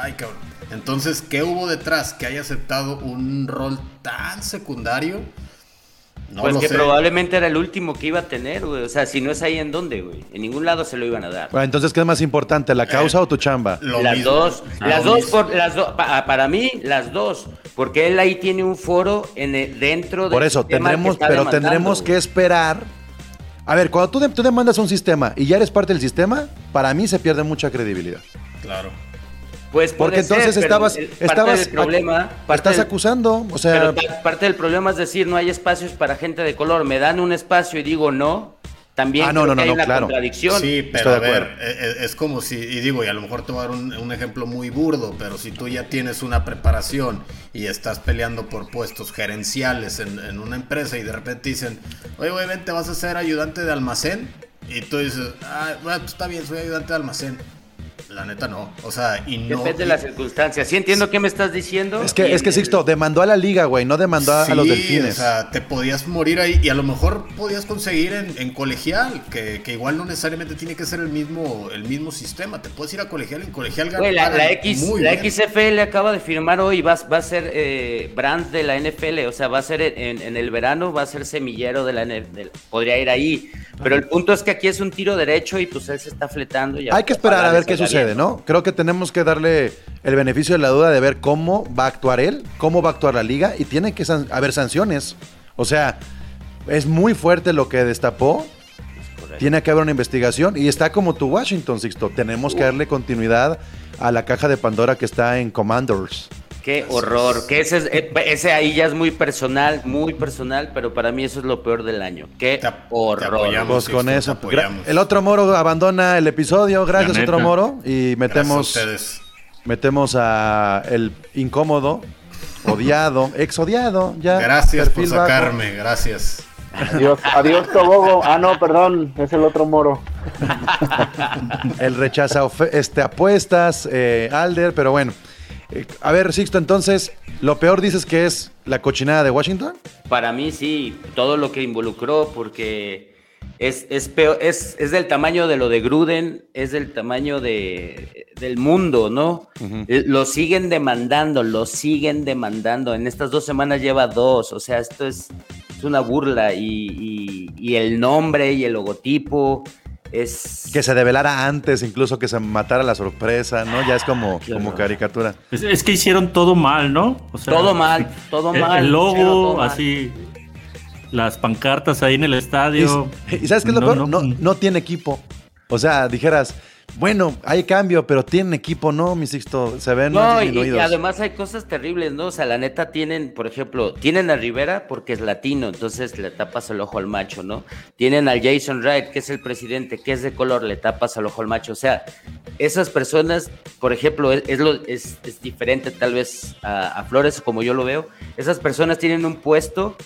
Ay, cabrón. Entonces, ¿qué hubo detrás que haya aceptado un rol tan secundario? No pues que probablemente era el último que iba a tener, güey. O sea, si no es ahí, ¿en dónde, güey? En ningún lado se lo iban a dar. Bueno, entonces, ¿qué es más importante, la causa o tu chamba? las dos. Ah, las dos, por, las para mí, las dos. Porque él ahí tiene un foro en dentro de. Por eso, tendremos, pero tendremos que esperar. A ver, cuando tú, tú demandas un sistema y ya eres parte del sistema, para mí se pierde mucha credibilidad. Claro. Pues porque entonces estabas, estabas problema, estás acusando, o sea, parte del problema es decir no hay espacios para gente de color. Me dan un espacio y digo no. También ah, no, no, no, hay una claro. contradicción. Sí, pero a ver, e, e, es, como si, y digo, y a lo mejor te voy a dar un, ejemplo muy burdo, pero si tú ya tienes una preparación y estás peleando por puestos gerenciales en, una empresa y de repente dicen, oye, güey, ven, te vas a ser ayudante de almacén, y tú dices, ah, bueno, pues está bien, soy ayudante de almacén La neta no. O sea, y no. Depende de las circunstancias. Sí entiendo qué me estás diciendo. Es que, es que Sixto, demandó a la liga, güey, no demandó a los delfines. O sea, te podías morir ahí y a lo mejor podías conseguir en, colegial, que, igual no necesariamente tiene que ser el mismo, el mismo sistema. Te puedes ir a colegial, en colegial ganar. la, la, X, la XFL acaba de firmar hoy, va, va a ser eh, brand de la NFL, o sea, va a ser en, el verano, va a ser semillero de la NFL. Podría ir ahí. Pero el punto es que aquí es un tiro derecho y pues él se está fletando. Y Hay que esperar a ver qué sucede, ¿no? Creo que tenemos que darle el beneficio de la duda de ver cómo va a actuar él, cómo va a actuar la liga y tiene que haber sanciones. O sea, es muy fuerte lo que destapó. Tiene que haber una investigación y está como tu Washington, Sixto. Tenemos que darle continuidad a la caja de Pandora que está en Commanders. Qué horror, que ese, eh, ese ahí ya es muy personal, muy personal, pero para mí eso es lo peor del año. Qué horror. pues con eso. El otro moro abandona el episodio, gracias otro moro, y metemos, metemos a el incómodo, odiado, exodiado, ya. Gracias por sacarme, gracias. Adiós, adiós Tobogo. Ah, no, perdón, es el otro moro. el rechaza este, apuestas, eh, Alder, pero bueno. Eh, a ver, Sixto, entonces, ¿lo peor dices que es la cochinada de Washington? Para mí sí, todo lo que involucró, porque es, es, peor, es, es del tamaño de lo de Gruden, es del tamaño de, del mundo, ¿no? Eh, lo siguen demandando, lo siguen demandando. En estas dos semanas lleva dos, o sea, esto es, es una burla y, y el nombre y el logotipo que se develara antes, incluso que se matara la sorpresa, ¿no? Ya es como, como caricatura. Es, que hicieron todo mal, ¿no? todo mal, todo mal. El logo, así, las pancartas ahí en el estadio. ¿Y, sabes qué es lo peor? no, no tiene equipo. O sea, dijeras, bueno, hay cambio, pero tienen equipo, ¿no, mi Sixto? Se ven no, y, además hay cosas terribles, ¿no? O sea, la neta tienen, por ejemplo, tienen a Rivera porque es latino, entonces le tapas el ojo al macho, ¿no? Tienen al Jason Wright, que es el presidente, que es de color, le tapas el ojo al macho. O sea, esas personas, por ejemplo, es, lo, es, diferente tal vez a, Flores, como yo lo veo. Esas personas tienen un puesto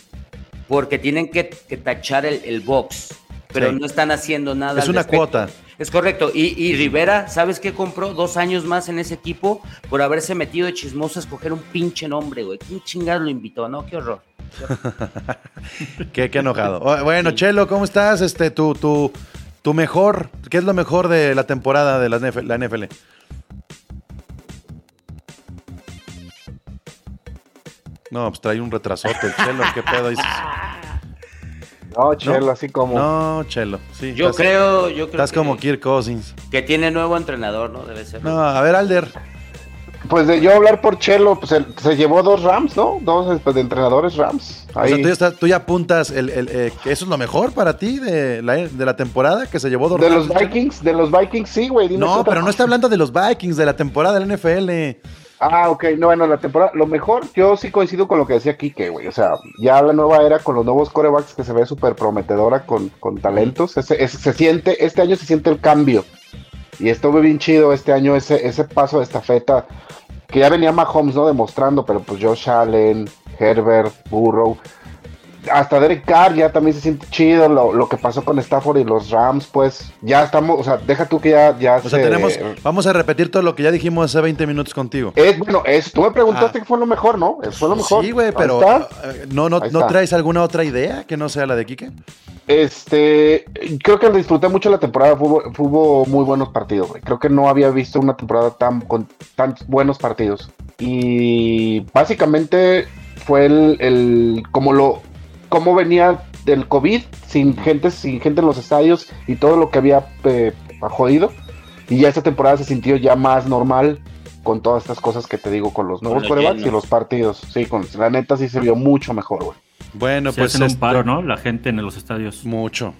porque tienen que, tachar el, box, pero no están haciendo nada. Es una cuota. Es correcto. Y, Rivera, ¿sabes qué compró? Dos años más en ese equipo por haberse metido de chismoso a escoger un pinche nombre, güey. ¿Quién chingado lo invitó? No, qué horror. qué, enojado. Bueno, Chelo, ¿cómo estás? Este, tu, tu, tu mejor, ¿qué es lo mejor de la temporada de la NFL? No, pues trae un retrasote el Chelo, ¿qué pedo dices? No, Chelo, así como. No, Chelo, sí. Yo creo, yo creo. Estás como Kirk Cousins. Que tiene nuevo entrenador, ¿no? Debe ser. No, a ver, Alder. Pues de yo hablar por Chelo, pues se llevó dos Rams, ¿no? Dos pues, de entrenadores Rams. O sea, tú ya, apuntas el, el eh, que eso es lo mejor para ti de la, de la temporada, que se llevó dos De los Vikings, de los Vikings, sí, güey. No, pero no está hablando de los Vikings, de la temporada del NFL. Ah, ok, no, bueno, la temporada, lo mejor, yo sí coincido con lo que decía Kike, güey, o sea, ya la nueva era con los nuevos corebacks que se ve súper prometedora con, con talentos, se siente, este año se siente el cambio, y estuvo bien chido este año ese, ese paso de estafeta, que ya venía Mahomes, ¿no? Demostrando, pero pues Josh Allen, Herbert, Burrow, hasta Derek Carr ya también se siente chido lo, que pasó con Stafford y los Rams, pues ya estamos, o sea, deja tú que ya, ya o sea, tenemos, vamos a repetir todo lo que ya dijimos hace 20 minutos contigo. Es, bueno, es, tú me preguntaste ah. qué fue lo mejor, ¿no? Fue lo mejor. Sí, güey, pero eh, ¿no, no, ¿no traes alguna otra idea que no sea la de Quique? Este, creo que disfruté mucho la temporada, hubo, muy buenos partidos, güey. Creo que no había visto una temporada tan con tan buenos partidos. Y básicamente fue el, el como lo cómo venía del COVID, sin gente, sin gente en los estadios y todo lo que había eh, jodido. Y ya esta temporada se sintió ya más normal con todas estas cosas que te digo, con los nuevos corebacks y los partidos. Sí, con la neta sí se vio mucho mejor, güey. Bueno, pues. Hacen un este paro, ¿no? La gente en los estadios. Mucho.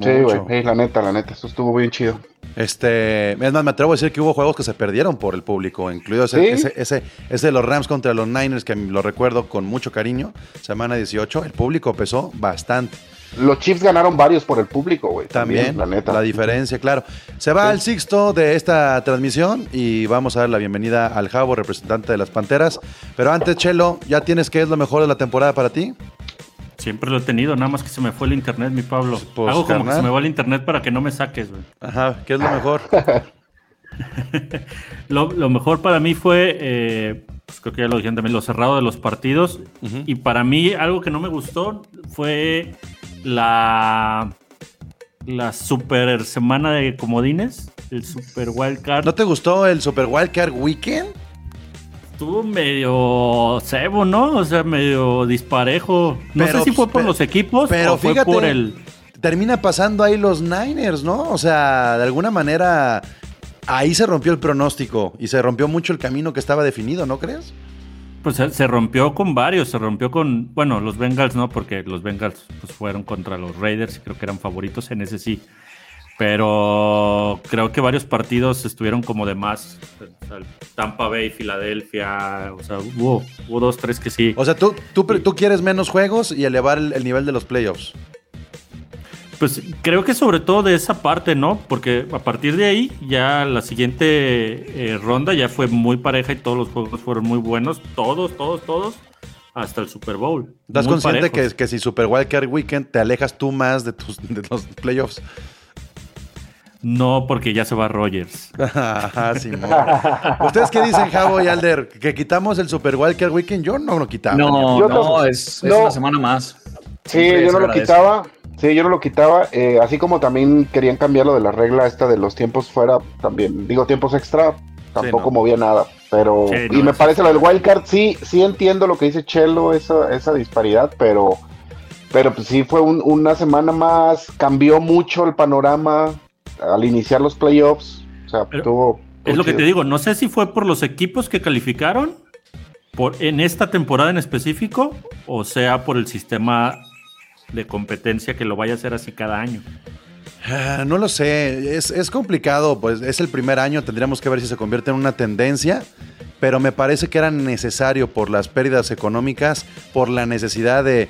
Sí, güey, la neta, la neta, eso estuvo bien chido. Este, es más, me atrevo a decir que hubo juegos que se perdieron por el público, incluido ese, ese, ese, de los Rams contra los Niners, que lo recuerdo con mucho cariño, semana 18, el público pesó bastante. Los Chiefs ganaron varios por el público, güey. También, la neta. La diferencia, claro. Se va al sixto de esta transmisión y vamos a dar la bienvenida al Javo, representante de las Panteras. Pero antes, Chelo, ¿ya tienes qué es lo mejor de la temporada para ti? Siempre lo he tenido, nada más que se me fue el internet, mi Pablo. Pues, Hago como que se me va el internet para que no me saques, güey. Ajá, ¿qué es lo mejor? lo, mejor para mí fue, eh, pues creo que ya lo dijeron también, lo cerrado de los partidos. Y para mí algo que no me gustó fue la, la super semana de comodines, el super wild card. ¿No te gustó el super wild card weekend? Estuvo medio cebo, ¿no? O sea, medio disparejo. No sé si fue por los equipos pero o fue por el termina pasando ahí los Niners, ¿no? O sea, de alguna manera ahí se rompió el pronóstico y se rompió mucho el camino que estaba definido, ¿no crees? Pues se rompió con varios, se rompió con, bueno, los Bengals no, porque los Bengals pues, fueron contra los Raiders y creo que eran favoritos en ese sí. Pero creo que varios partidos estuvieron como de más. Tampa Bay, Filadelfia, o sea, hubo, dos, tres que sí. O sea, tú, tú, tú quieres menos juegos y elevar el nivel de los playoffs. Pues creo que sobre todo de esa parte, ¿no? Porque a partir de ahí ya la siguiente eh, ronda ya fue muy pareja y todos los juegos fueron muy buenos, todos, todos, todos, hasta el Super Bowl. ¿Estás consciente que, que, si Super Wildcard Weekend te alejas tú más de, tus, de los playoffs? No, porque ya se va Rogers. ¿Ustedes qué dicen, Javo y Alder? ¿Que quitamos el Super Wildcard Weekend? Yo no lo quitaba. No, no, es, es una semana más. Sí, yo no lo quitaba. Sí, yo no lo quitaba, eh, así como también querían cambiar lo de la regla esta de los tiempos fuera, también, digo, tiempos extra, tampoco movía nada, pero, y me parece lo del wildcard, sí, sí entiendo lo que dice Chelo, esa, esa disparidad, pero, pero pues sí fue una semana más, cambió mucho el panorama al iniciar los playoffs, o sea, tuvo... Es lo que te digo, no sé si fue por los equipos que calificaron por, en esta temporada en específico o sea por el sistema de competencia que lo vaya a hacer así cada año? Ah, no lo sé, es, complicado, pues es el primer año, tendríamos que ver si se convierte en una tendencia, pero me parece que era necesario por las pérdidas económicas, por la necesidad de,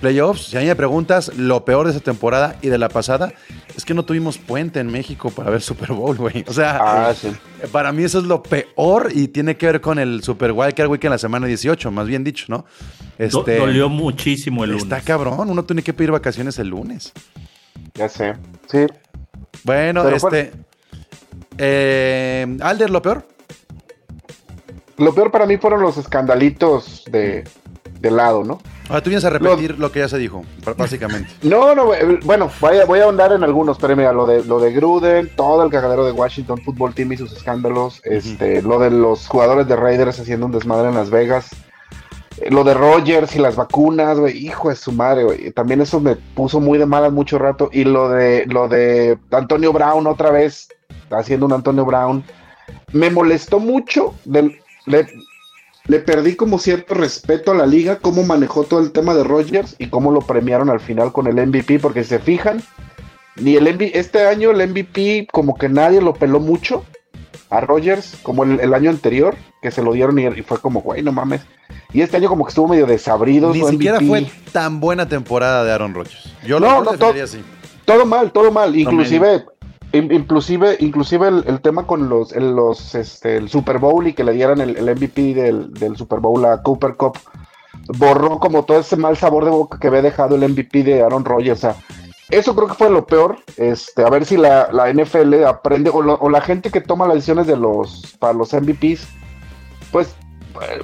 playoffs. Si a mí me preguntas, lo peor de esa temporada y de la pasada es que no tuvimos puente en México para ver Super Bowl, güey. O sea, ah, para mí eso es lo peor y tiene que ver con el Super Wildcard Week en la semana 18, más bien dicho, ¿no? Este, dolió muchísimo el lunes. Está cabrón, uno tiene que pedir vacaciones el lunes. Ya sé, sí. Bueno, este. Eh, Alder, ¿lo peor? Lo peor para mí fueron los escandalitos de, lado, ¿no? Ahora tú vienes a repetir lo, que ya se dijo, básicamente. No, no, eh, bueno, voy a, voy a ahondar en algunos, pero mira, lo de, lo de Gruden, todo el cagadero de Washington Football Team y sus escándalos, este, lo de los jugadores de Raiders haciendo un desmadre en Las Vegas, lo de Rogers y las vacunas, güey, hijo de su madre, güey. También eso me puso muy de malas mucho rato. Y lo de lo de Antonio Brown otra vez, haciendo un Antonio Brown, me molestó mucho. le, perdí como cierto respeto a la liga, cómo manejó todo el tema de Rogers y cómo lo premiaron al final con el MVP, porque se fijan, ni el MVP, este año el MVP como que nadie lo peló mucho a Rogers como el, año anterior, que se lo dieron y, fue como, güey, no mames. Y este año como que estuvo medio desabrido. Ni siquiera fue tan buena temporada de Aaron Rodgers. Yo no, lo no, así. Todo mal, todo mal. Inclusive, inclusive, inclusive el, tema con los, el, los este, el Super Bowl y que le dieran el, MVP del, del, Super Bowl a Cooper Cup borró como todo ese mal sabor de boca que había dejado el MVP de Aaron Rodgers. O sea, eso creo que fue lo peor. Este, a ver si la, NFL aprende, o, la gente que toma las decisiones de los, para los MVPs, pues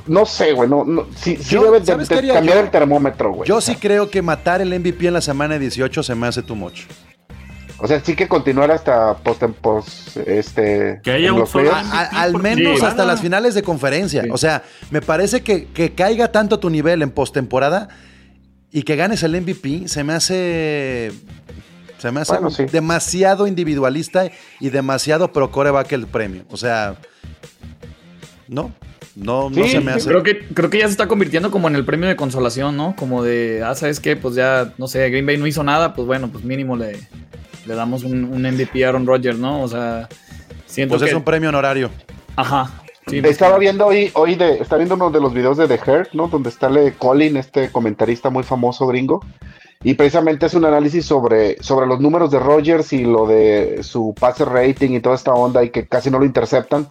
no sé, güey, no, no, sí, debe de, cambiar el termómetro, güey. Yo sí creo que matar el MVP en la semana 18 se me hace too much. O sea, sí que continuar hasta post, post este. Que haya un al menos hasta las finales de conferencia. O sea, me parece que, que caiga tanto tu nivel en postemporada y que ganes el MVP se me hace. Se me hace demasiado individualista y demasiado pro coreback el premio. O sea. No, no, no se me hace. Creo que, creo que ya se está convirtiendo como en el premio de consolación, ¿no? Como de, ah, ¿sabes qué? Pues ya, no sé, Green Bay no hizo nada, pues bueno, pues mínimo le, le damos un, un MVP a Aaron Rodgers, ¿no? O sea, siento pues es un premio honorario. Ajá, estaba viendo hoy, hoy de, está viendo uno de los videos de The Herd, ¿no? Donde está Le Colin, este comentarista muy famoso gringo. Y precisamente es un análisis sobre, sobre los números de Rogers y lo de su pase rating y toda esta onda y que casi no lo interceptan.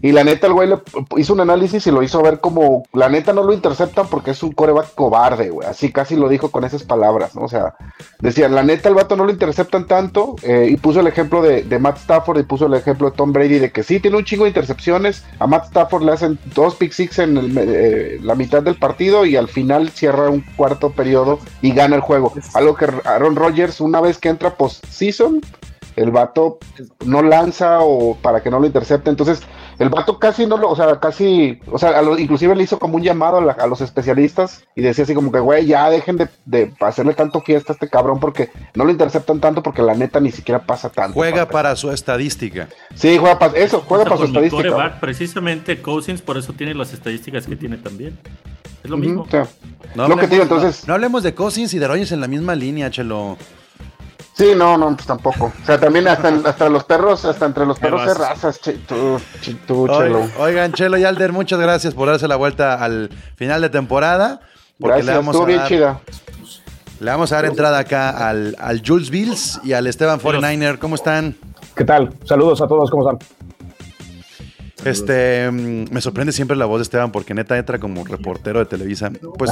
Y la neta, el güey le hizo un análisis y lo hizo ver como, la neta no lo interceptan porque es un coreback cobarde, güey. Así casi lo dijo con esas palabras, ¿no? O sea, decían, la neta el vato no lo interceptan tanto eh, y puso el ejemplo de, de, Matt Stafford y puso el ejemplo de Tom Brady de que sí, tiene un chingo de intercepciones. A Matt Stafford le hacen dos pick six en eh, la mitad del partido y al final cierra un cuarto periodo y gana el juego. Algo que Aaron Rodgers, una vez que entra post-season, el vato no lanza o para que no lo intercepte. Entonces, el vato casi no lo, o sea, casi, o sea, inclusive le hizo como un llamado a, los especialistas y decía así como que, güey, ya dejen de, hacerle tanto fiesta a este cabrón porque no lo interceptan tanto porque la neta ni siquiera pasa tanto. Juega para su estadística. Sí, juega para eso, juega para su estadística. precisamente Cousins por eso tiene las estadísticas que tiene también. Es lo mismo. no, lo que digo, entonces... no, hablemos de Cousins y de Rogers en la misma línea, chelo. Sí, no, no, pues tampoco. O sea, también hasta, hasta los perros, hasta entre los perros de razas, tú, Chelo. Oigan, Chelo y Alder, muchas gracias por darse la vuelta al final de temporada. Porque le vamos a bien dar, chida. Le vamos a dar entrada acá al, al Jules Bills y al Esteban 49er. ¿Cómo están? ¿Qué tal? Saludos a todos, ¿cómo están? Este, mm, me sorprende siempre la voz de Esteban porque neta entra como reportero de Televisa. Pues,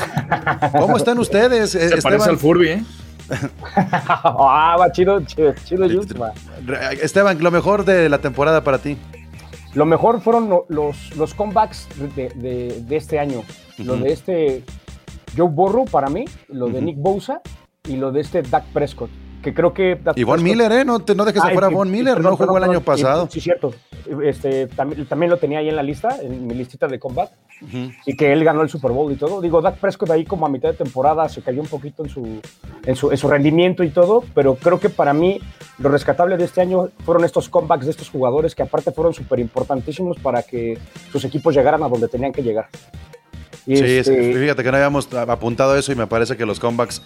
¿cómo están ustedes? Se Esteban? parece al Furby, ¿eh? ah, va chido, chido, chido Esteban, lo mejor de la temporada para ti. Lo mejor fueron los, los comebacks de, este año. Lo de este Joe Burrow para mí, lo de Nick Bosa y lo de este Dak Prescott que creo que... Y Von Miller, ¿eh? No, te, no dejes afuera Von Miller, no jugó el año pasado. Sí, cierto. Este, también, también, lo tenía ahí en la lista, en mi listita de combat, y que él ganó el Super Bowl y todo. Digo, Dak Prescott ahí como a mitad de temporada se cayó un poquito en su, en su, en su rendimiento y todo, pero creo que para mí lo rescatable de este año fueron estos comebacks de estos jugadores que aparte fueron súper importantísimos para que sus equipos llegaran a donde tenían que llegar. Y sí, este, fíjate que no habíamos apuntado eso y me parece que los comebacks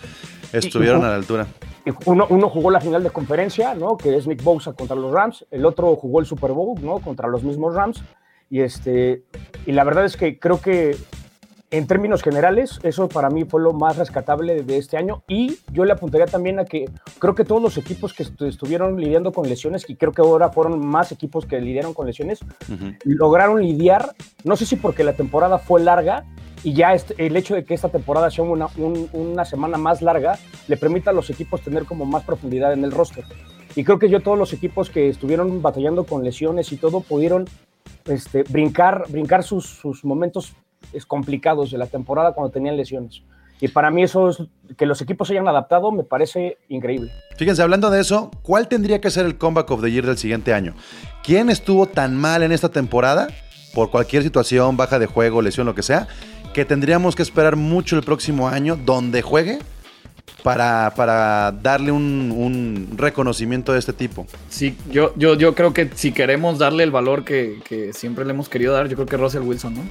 estuvieron a la altura. Uno, uno, jugó la final de conferencia, ¿no? Que es Nick Bosa contra los Rams. El otro jugó el Super Bowl, ¿no? Contra los mismos Rams. Y, este, y la verdad es que creo que en términos generales, eso para mí fue lo más rescatable de este año. Y yo le apuntaría también a que creo que todos los equipos que estuvieron lidiando con lesiones, y creo que ahora fueron más equipos que lidiaron con lesiones, lograron lidiar, no sé si porque la temporada fue larga, y ya el hecho de que esta temporada sea una, una semana más larga le permite a los equipos tener como más profundidad en el roster. Y creo que yo todos los equipos que estuvieron batallando con lesiones y todo pudieron este, brincar, brincar sus, sus momentos complicados de la temporada cuando tenían lesiones. Y para mí eso es que los equipos se hayan adaptado me parece increíble. Fíjense, hablando de eso, ¿cuál tendría que ser el comeback of the year del siguiente año? ¿Quién estuvo tan mal en esta temporada por cualquier situación, baja de juego, lesión, lo que sea, que tendríamos que esperar mucho el próximo año donde juegue para, para darle un, reconocimiento de este tipo. Sí, yo, yo, yo creo que si queremos darle el valor que, siempre le hemos querido dar, yo creo que Russell Wilson, ¿no?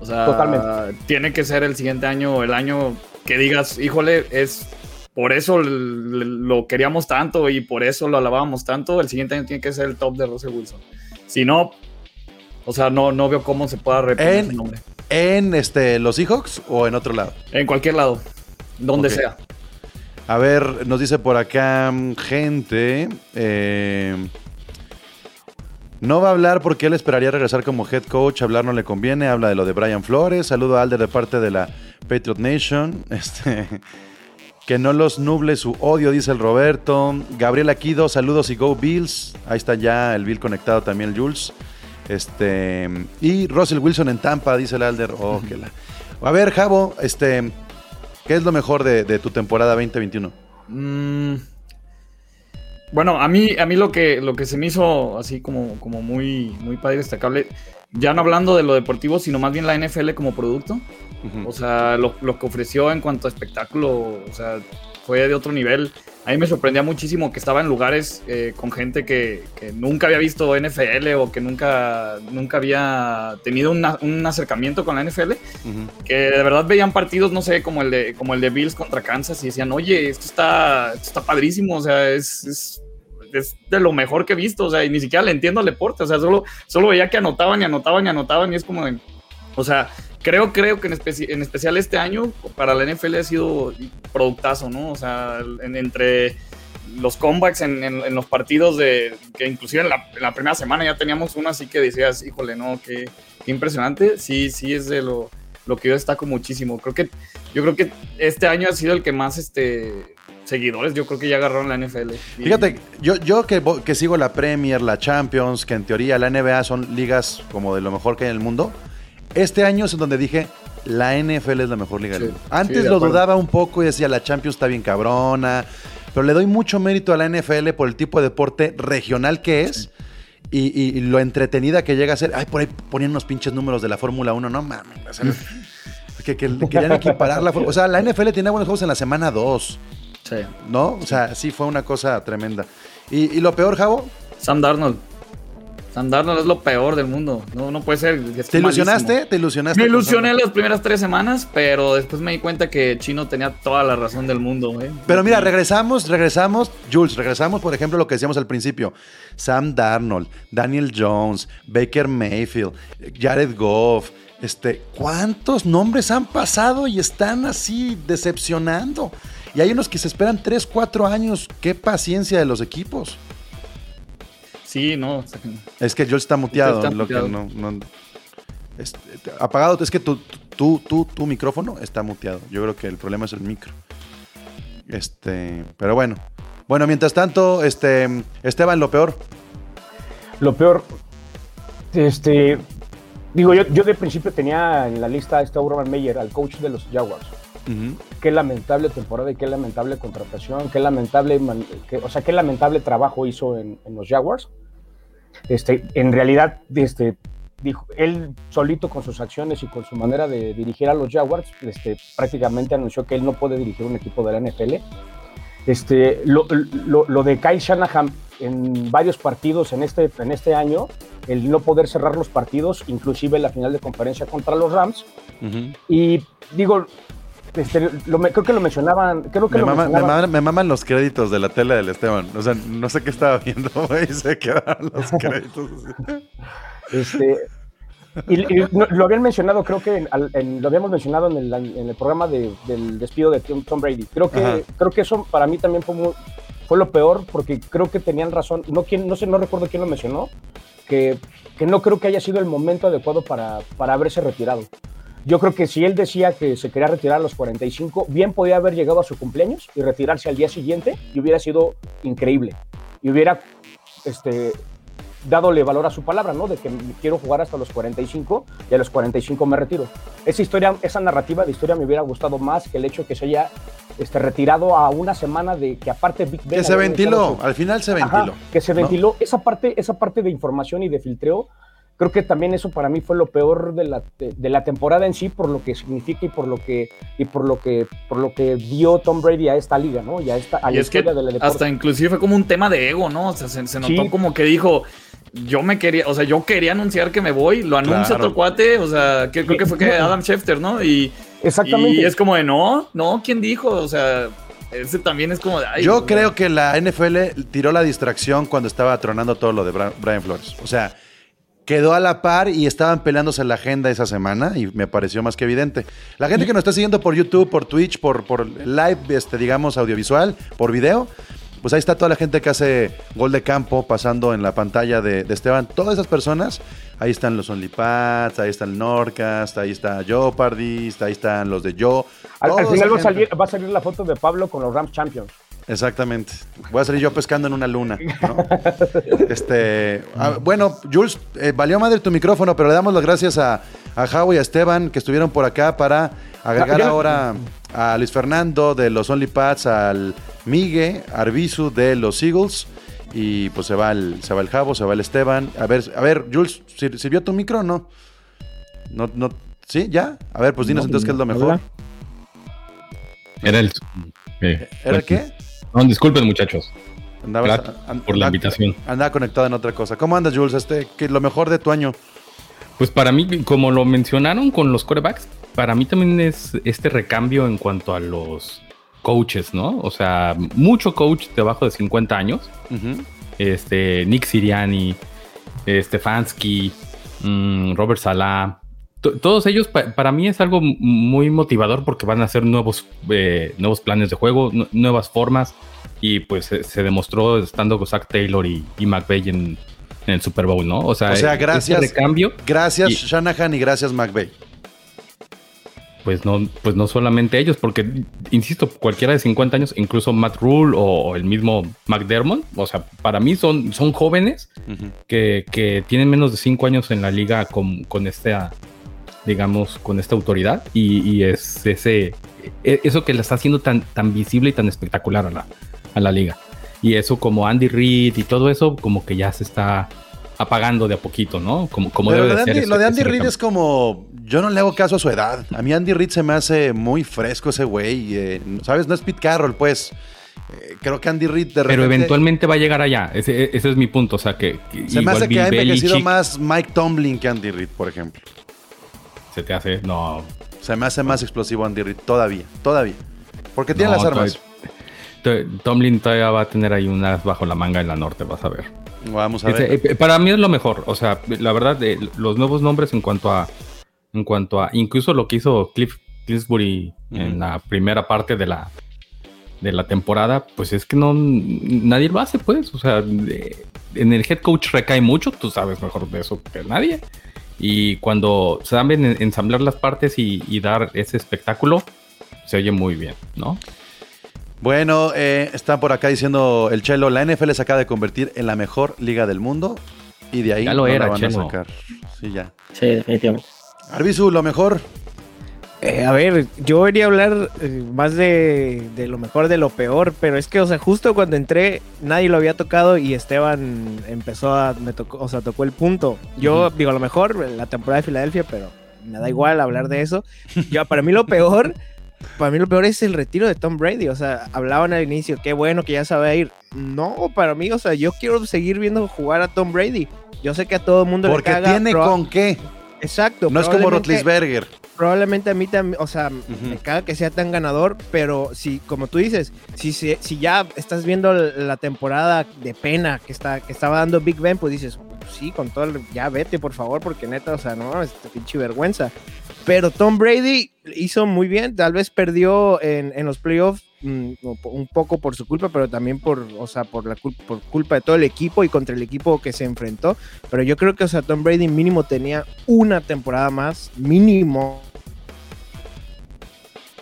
O sea, Totalmente. tiene que ser el siguiente año, el año que digas, híjole, es por eso lo queríamos tanto y por eso lo alabábamos tanto. El siguiente año tiene que ser el top de Russell Wilson. Si no, o sea, no, no veo cómo se pueda repetir ese nombre. ¿En este, los Seahawks o en otro lado? En cualquier lado, donde sea. A ver, nos dice por acá gente. Eh, no va a hablar porque él esperaría regresar como head coach. Hablar no le conviene. Habla de lo de Brian Flores. Saludo a Alder de parte de la Patriot Nation. Este, que no los nuble su odio, dice el Roberto. Gabriel Aquido, saludos y go Bills. Ahí está ya el Bill conectado también, el Jules. Este, y Russell Wilson en Tampa, dice el Alder. Oh, A ver, Javo, este, ¿qué es lo mejor de, tu temporada 2021? Mm, bueno, a mí, a mí lo que, lo que se me hizo así como, como muy, muy padre y destacable, ya no hablando de lo deportivo, sino más bien la NFL como producto. O sea, lo, lo, que ofreció en cuanto a espectáculo, o sea, fue de otro nivel. A mí me sorprendía muchísimo que estaba en lugares eh, con gente que, nunca había visto NFL o que nunca, nunca había tenido un acercamiento con la NFL, que de verdad veían partidos, no sé, como el de, como el de Bills contra Kansas y decían, oye, esto está, está padrísimo, o sea, es, es, es, de lo mejor que he visto, o sea, y ni siquiera le entiendo al deporte, o sea, solo, solo veía que anotaban y anotaban y anotaban y es como, de, o sea, creo, creo que en, en, especial este año para la NFL ha sido productazo, ¿no? O sea, entre los comebacks en, los partidos de que inclusive en la, primera semana ya teníamos uno así que decías, híjole, no, qué, impresionante. Sí, sí es de lo, lo que yo destaco muchísimo. Creo que yo creo que este año ha sido el que más este seguidores, yo creo que ya agarraron la NFL. Fíjate, yo, yo que, sigo la Premier, la Champions, que en teoría la NBA son ligas como de lo mejor que hay en el mundo. Este año es en donde dije, la NFL es la mejor liga del mundo. Antes lo dudaba un poco y decía, la Champions está bien cabrona, pero le doy mucho mérito a la NFL por el tipo de deporte regional que es. Y, lo entretenida que llega a ser. Ay, por ahí ponían unos pinches números de la Fórmula 1, no mames. que, querían equiparar la O sea, la NFL tiene buenos juegos en la semana 2. Sí. ¿No? O sea, sí fue una cosa tremenda. ¿Y, y lo peor, Javo? Sam Darnold. Sam Darnold es lo peor del mundo. No, no puede ser. ¿Te ilusionaste? ¿Te ilusionaste? Me ilusioné las primeras tres semanas, pero después me di cuenta que Chino tenía toda la razón del mundo. ¿eh? Pero mira, regresamos, regresamos, Jules, regresamos, por ejemplo, lo que decíamos al principio. Sam Darnold, Daniel Jones, Baker Mayfield, Jared Goff. Este, ¿Cuántos nombres han pasado y están así decepcionando? Y hay unos que se esperan tres, cuatro años. Qué paciencia de los equipos. Sí, no. Es que yo está muteado. lo Que no, apagado. Es que tu, tu, tu, tu, micrófono está muteado. Yo creo que el problema es el micro. Este, pero bueno. Bueno, mientras tanto, este, Esteban, lo peor. Lo peor, este, digo, yo, yo de principio tenía en la lista a este Urban Meyer, al coach de los Jaguars. Qué lamentable temporada y qué lamentable contratación, qué lamentable, o sea, qué lamentable trabajo hizo en, en los Jaguars. Este, en realidad, este, dijo, él solito con sus acciones y con su manera de dirigir a los Jaguars, este, prácticamente anunció que él no puede dirigir un equipo de la NFL. Este, lo, lo, de Kyle Shanahan en varios partidos en este, en este año, el no poder cerrar los partidos, inclusive la final de conferencia contra los Rams. Y digo, este, creo que lo mencionaban. Creo que me, me, maman los créditos de la tele del Esteban. O sea, no sé qué estaba viendo, y se quedaron los créditos. este, y, lo habían mencionado, creo que lo habíamos mencionado en el, programa del despido de Tom Brady. Creo que, creo que eso para mí también fue, fue lo peor, porque creo que tenían razón. No, no sé, no recuerdo quién lo mencionó, que, que no creo que haya sido el momento adecuado para, para haberse retirado. Yo creo que si él decía que se quería retirar a los 45, bien podía haber llegado a su cumpleaños y retirarse al día siguiente y hubiera sido increíble. Y hubiera este, dadole valor a su palabra, ¿no? De que quiero jugar hasta los 45 y a los 45 me retiro. Esa historia, esa narrativa de historia me hubiera gustado más que el hecho de que se haya este, retirado a una semana de que aparte Big Ben... Que se ventiló, al final se ventiló. que se ventiló. Esa, parte, esa parte de información y de filtreo creo que también eso para mí fue lo peor de la, de, la temporada en sí por lo que significa y por lo que y por lo que por lo que dio Tom Brady a esta liga, ¿no? Y a esta es que hasta inclusive fue como un tema de ego, ¿no? O sea, se, notó como que dijo yo me quería, o sea, yo quería anunciar que me voy, lo anuncia otro cuate, o sea, que, creo que fue que Adam Schefter, ¿no? Y, Exactamente. Y es como de, no, no, ¿quién dijo? O sea, ese también es como de... yo creo que la NFL tiró la distracción cuando estaba tronando todo lo de Brian Flores. O sea, quedó a la par y estaban peleándose en la agenda esa semana y me pareció más que evidente. La gente que nos está siguiendo por YouTube, por Twitch, por, por live, este, digamos, audiovisual, por video, pues ahí está toda la gente que hace gol de campo pasando en la pantalla de, Esteban. Todas esas personas, ahí están los OnlyPads, ahí está el Norcast, ahí está Jeopardy, ahí están los de Joe. Al, final va a, salir, va a salir la foto de Pablo con los Rams Champions. Exactamente. Voy a salir yo pescando en una luna. este, ah, bueno, Jules, eh, valió madre tu micrófono, pero le damos las gracias a, a y a Esteban que estuvieron por acá para agregar ahora a Luis Fernando de los OnlyPads, al Migue, Arbizu de los Eagles. Y pues se va el, se va el Javo, se va el Esteban. A ver, a ver, Jules, ¿sirvió tu micro o no? No, no, ¿sí? ¿Ya? A ver, pues dinos entonces qué es lo mejor. Era el. Eh, ¿Era pues, qué? No, disculpen, muchachos. por la invitación. Andaba conectado en otra cosa. ¿Cómo andas, Jules? Este, ¿qué, lo mejor de tu año. Pues para mí, como lo mencionaron con los corebacks, para mí también es este recambio en cuanto a los coaches, ¿no? O sea, mucho coach debajo de 50 años. Este, Nick Siriani, Stefanski, mm, Robert Salah, todos ellos para mí es algo muy motivador porque van a hacer nuevos, eh, nuevos planes de juego, nuevas formas. Y pues se, demostró estando con Zach Taylor y, y McVeigh en, el Super Bowl, ¿no? O sea, o sea gracias, cambio gracias Shanahan y gracias McVeigh. Pues no, pues no solamente ellos, porque, insisto, cualquiera de 50 años, incluso Matt Rule o, el mismo McDermott, o sea, para mí son, son jóvenes que, tienen menos de 5 años en la liga con, con esta, digamos, con esta autoridad y, es ese, e, eso que le está haciendo tan, tan visible y tan espectacular a la, a la liga. Y eso como Andy Reid y todo eso, como que ya se está apagando de a poquito, ¿no? Como, como debe de ser. lo de Andy Reid es como. Yo no le hago caso a su edad. A mí Andy Reid se me hace muy fresco ese güey. Eh, ¿Sabes? No es Pete Carroll, pues. Eh, creo que Andy Reid de repente... Pero eventualmente va a llegar allá. Ese, es mi punto. O sea, que. se me hace que ha envejecido más Mike Tomlin que Andy Reid, por ejemplo. Se te hace. No. Se me hace más explosivo Andy Reid todavía. Todavía. Porque tiene las armas. Tomlin todavía va a tener ahí unas bajo la manga en la norte, vas a ver. Vamos a ver. Eh, eh, para mí es lo mejor. O sea, la verdad, de los nuevos nombres en cuanto a. En cuanto a. Incluso lo que hizo Cliff Kingsbury en la primera parte de la. De la temporada, pues es que no. Nadie lo hace, pues. O sea, en el head coach recae mucho. Tú sabes mejor de eso que nadie. Y cuando saben ensamblar las partes y, y dar ese espectáculo, se oye muy bien, ¿no? Bueno, eh, está por acá diciendo el Chelo, la NFL se acaba de convertir en la mejor liga del mundo y de ahí ya lo era, la van a sacar. Sí, ya. Sí, definitivamente. Arbizu, lo mejor. Eh, a ver, yo venía a hablar eh, más de, lo mejor de lo peor, pero es que, o sea, justo cuando entré, nadie lo había tocado y Esteban empezó a, me tocó, o sea, tocó el punto. Yo digo, a lo mejor la temporada de Filadelfia, pero me da igual hablar de eso. Yo, para mí lo peor para mí lo peor es el retiro de Tom Brady. O sea, hablaban al inicio, qué bueno que ya sabe ir. No, para mí, o sea, yo quiero seguir viendo jugar a Tom Brady. Yo sé que a todo el mundo le caga. Porque tiene con qué. Exacto. No es como Rotlisberger. Probablemente a mí también, o sea, me caga que sea tan ganador, pero si, como tú dices, si, si, si, ya estás viendo la temporada de pena que, está, que estaba dando Big Ben, pues dices, sí, con todo el, ya vete, por favor, porque neta, o sea, no, es pinche vergüenza. Pero Tom Brady hizo muy bien, tal vez perdió en, en los playoffs un poco por su culpa, pero también por, o sea, por la culpa, por culpa de todo el equipo y contra el equipo que se enfrentó. Pero yo creo que, o sea, Tom Brady mínimo tenía una temporada más, mínimo.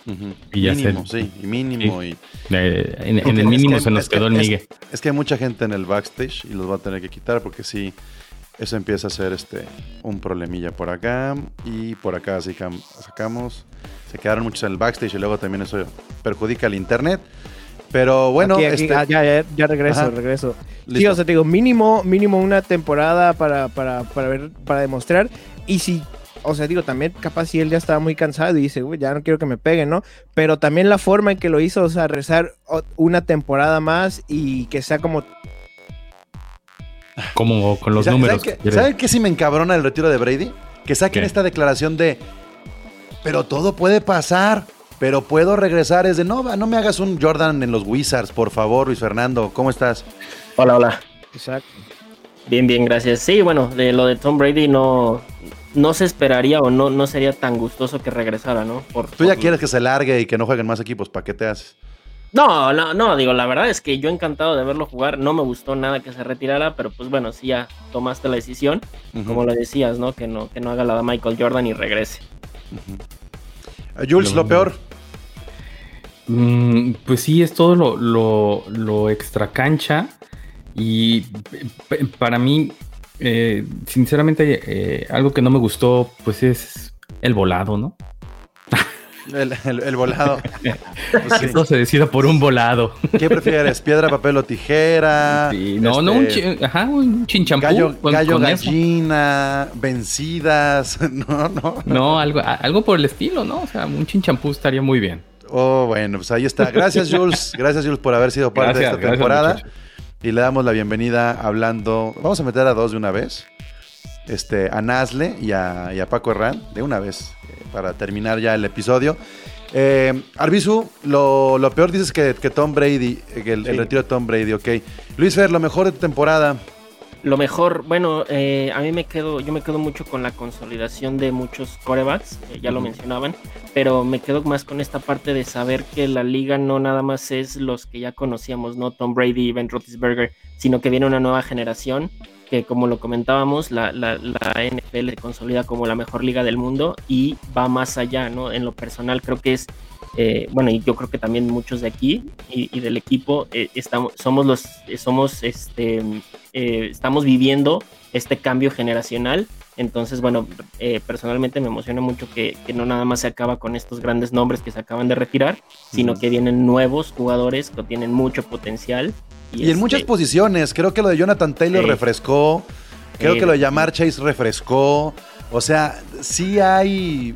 y mínimo, sí, y mínimo. Y... en, el mínimo se nos quedó el Miguel. Es, que hay mucha gente en el backstage y los va a tener que quitar porque sí, eso empieza a ser este, un problemilla por acá y por acá así sacamos. Se quedaron muchos en el backstage y luego también eso perjudica el internet. Pero bueno, este ah, ya, ya, regreso, regreso. Sí, o sea, te digo, mínimo, mínimo una temporada para, para, para, ver, para demostrar. Y si, o sea, digo, también capaz si él ya estaba muy cansado y dice, uy, ya no quiero que me peguen, ¿no? Pero también la forma en que lo hizo, o sea, rezar una temporada más y que sea como como con los números. ¿Saben qué, si me encabrona el retiro de Brady? Que saquen esta declaración de, pero todo puede pasar, pero puedo regresar. Es de, no, no me hagas un Jordan en los Wizards, por favor, Luis Fernando. ¿Cómo estás? Hola, hola. Exacto. Bien, bien, gracias. Sí, bueno, de lo de Tom Brady no, no se esperaría o no, no sería tan gustoso que regresara, ¿no? Por, Tú ya quieres que se largue y que no jueguen más equipos, ¿para qué te haces? No, no, no, digo, la verdad es que yo encantado de verlo jugar, no me gustó nada que se retirara, pero pues bueno, sí ya tomaste la decisión, como lo decías, ¿no? Que no, que no haga la de Michael Jordan y regrese. Jules, lo, peor. Mm, pues sí, es todo lo, lo, lo extra cancha y para mí, eh, sinceramente, eh, algo que no me gustó, pues es el volado, ¿no? El, volado. Esto se decida por un volado. ¿Qué prefieres? ¿Piedra, papel o tijera? no, no, un, este, ajá, un chinchampú. Gallo, gallo gallina, vencidas. No, no. No, algo, algo por el estilo, ¿no? O sea, un chinchampú estaría muy bien. Oh, bueno, pues ahí está. Gracias, Jules. Gracias, Jules, por haber sido parte de esta temporada. Y le damos la bienvenida hablando. Vamos a meter a dos de una vez. Este, a Nazle y a, y a Paco Herrán de una vez para terminar ya el episodio. Eh, Arbizu, lo, peor dices que, que Tom Brady, que el, retiro de Tom Brady, ok. Luis Fer, lo mejor de tu temporada. lo mejor, bueno, eh, a mí me quedo, yo me quedo mucho con la consolidación de muchos corebacks, eh, ya lo mencionaban, pero me quedo más con esta parte de saber que la liga no nada más es los que ya conocíamos, no Tom Brady y Ben Roethlisberger, sino que viene una nueva generación que como lo comentábamos, la, la, la, NFL se consolida como la mejor liga del mundo y va más allá, ¿no? En lo personal creo que es eh, bueno, y yo creo que también muchos de aquí y, del equipo eh, estamos, somos los, eh, somos, este, estamos viviendo este cambio generacional. Entonces, bueno, personalmente me emociona mucho que, no nada más se acaba con estos grandes nombres que se acaban de retirar, sino que vienen nuevos jugadores que tienen mucho potencial. Y, en muchas este posiciones, creo que lo de Jonathan Taylor refrescó, creo que lo de Yamar Chase refrescó. O sea, sí hay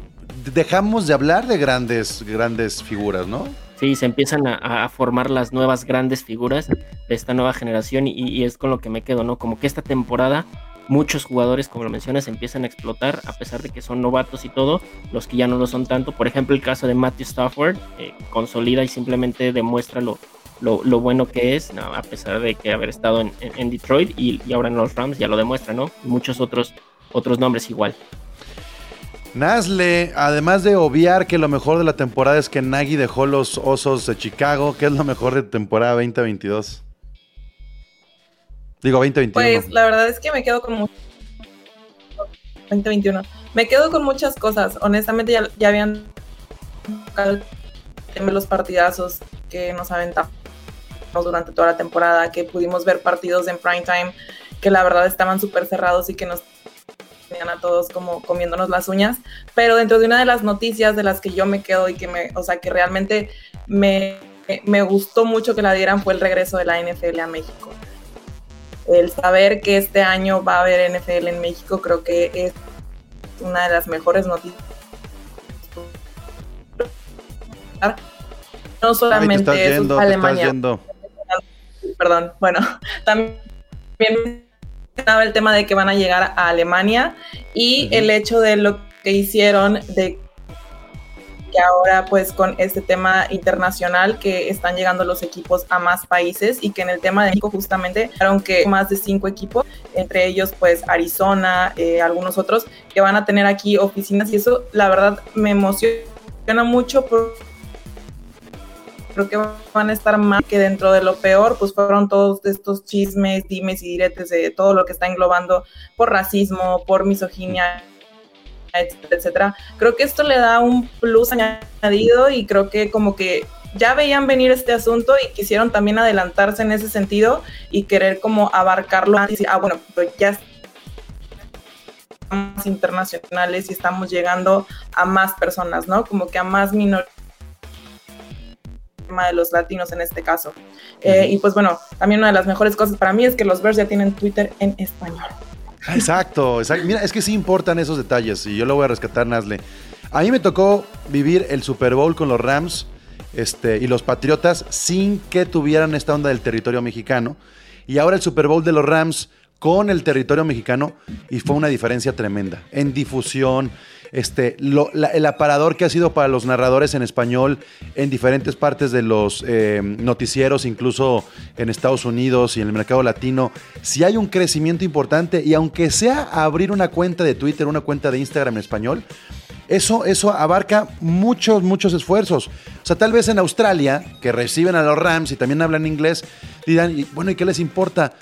dejamos de hablar de grandes, grandes figuras, ¿no? Sí, se empiezan a, formar las nuevas grandes figuras de esta nueva generación y, es con lo que me quedo, ¿no? Como que esta temporada muchos jugadores, como lo mencionas, empiezan a explotar a pesar de que son novatos y todo, los que ya no lo son tanto. Por ejemplo, el caso de Matthew Stafford, eh, consolida y simplemente demuestra lo, lo, bueno que es, a pesar de que haber estado en, Detroit y, y, ahora en los Rams ya lo demuestra, ¿no? muchos otros, otros nombres igual. Nasle, además de obviar que lo mejor de la temporada es que Nagy dejó los osos de Chicago, ¿qué es lo mejor de temporada 2022? Digo 2021. Pues la verdad es que me quedo con 2021. Me quedo con muchas cosas. Honestamente ya, ya habían los partidazos que nos aventamos durante toda la temporada, que pudimos ver partidos en prime time que la verdad estaban súper cerrados y que nos tenían a todos como comiéndonos las uñas, pero dentro de una de las noticias de las que yo me quedo y que me, o sea, que realmente me, me gustó mucho que la dieran fue el regreso de la NFL a México. El saber que este año va a haber NFL en México creo que es una de las mejores noticias. No solamente es Alemania. Perdón, bueno, también el tema de que van a llegar a Alemania y el hecho de lo que hicieron de que ahora pues con este tema internacional que están llegando los equipos a más países y que en el tema de México justamente aunque más de cinco equipos, entre ellos pues Arizona, eh, algunos otros que van a tener aquí oficinas. Y eso la verdad me emociona mucho por creo que van a estar más que dentro de lo peor, pues fueron todos estos chismes, dimes y diretes de todo lo que está englobando por racismo, por misoginia, etcétera, etcétera. Creo que esto le da un plus añadido y creo que como que ya veían venir este asunto y quisieron también adelantarse en ese sentido y querer como abarcarlo antes. Ah, bueno, pues ya estamos internacionales y estamos llegando a más personas, ¿no? Como que a más minorías de los latinos en este caso. Eh, y pues bueno, también una de las mejores cosas para mí es que los Bears ya tienen Twitter en español. Exacto, exacto. Mira, es que sí importan esos detalles y yo lo voy a rescatar, Nasle. A mí me tocó vivir el Super Bowl con los Rams este, y los Patriotas sin que tuvieran esta onda del territorio mexicano. Y ahora el Super Bowl de los Rams con el territorio mexicano y fue una diferencia tremenda en difusión, este, el aparador que ha sido para los narradores en español en diferentes partes de los eh, noticieros, incluso en Estados Unidos y en el mercado latino, si hay un crecimiento importante y aunque sea abrir una cuenta de Twitter, una cuenta de Instagram en español, eso, eso abarca muchos, muchos esfuerzos. O sea, tal vez en Australia, que reciben a los Rams y también hablan inglés, dirán, bueno, ¿y qué les importa?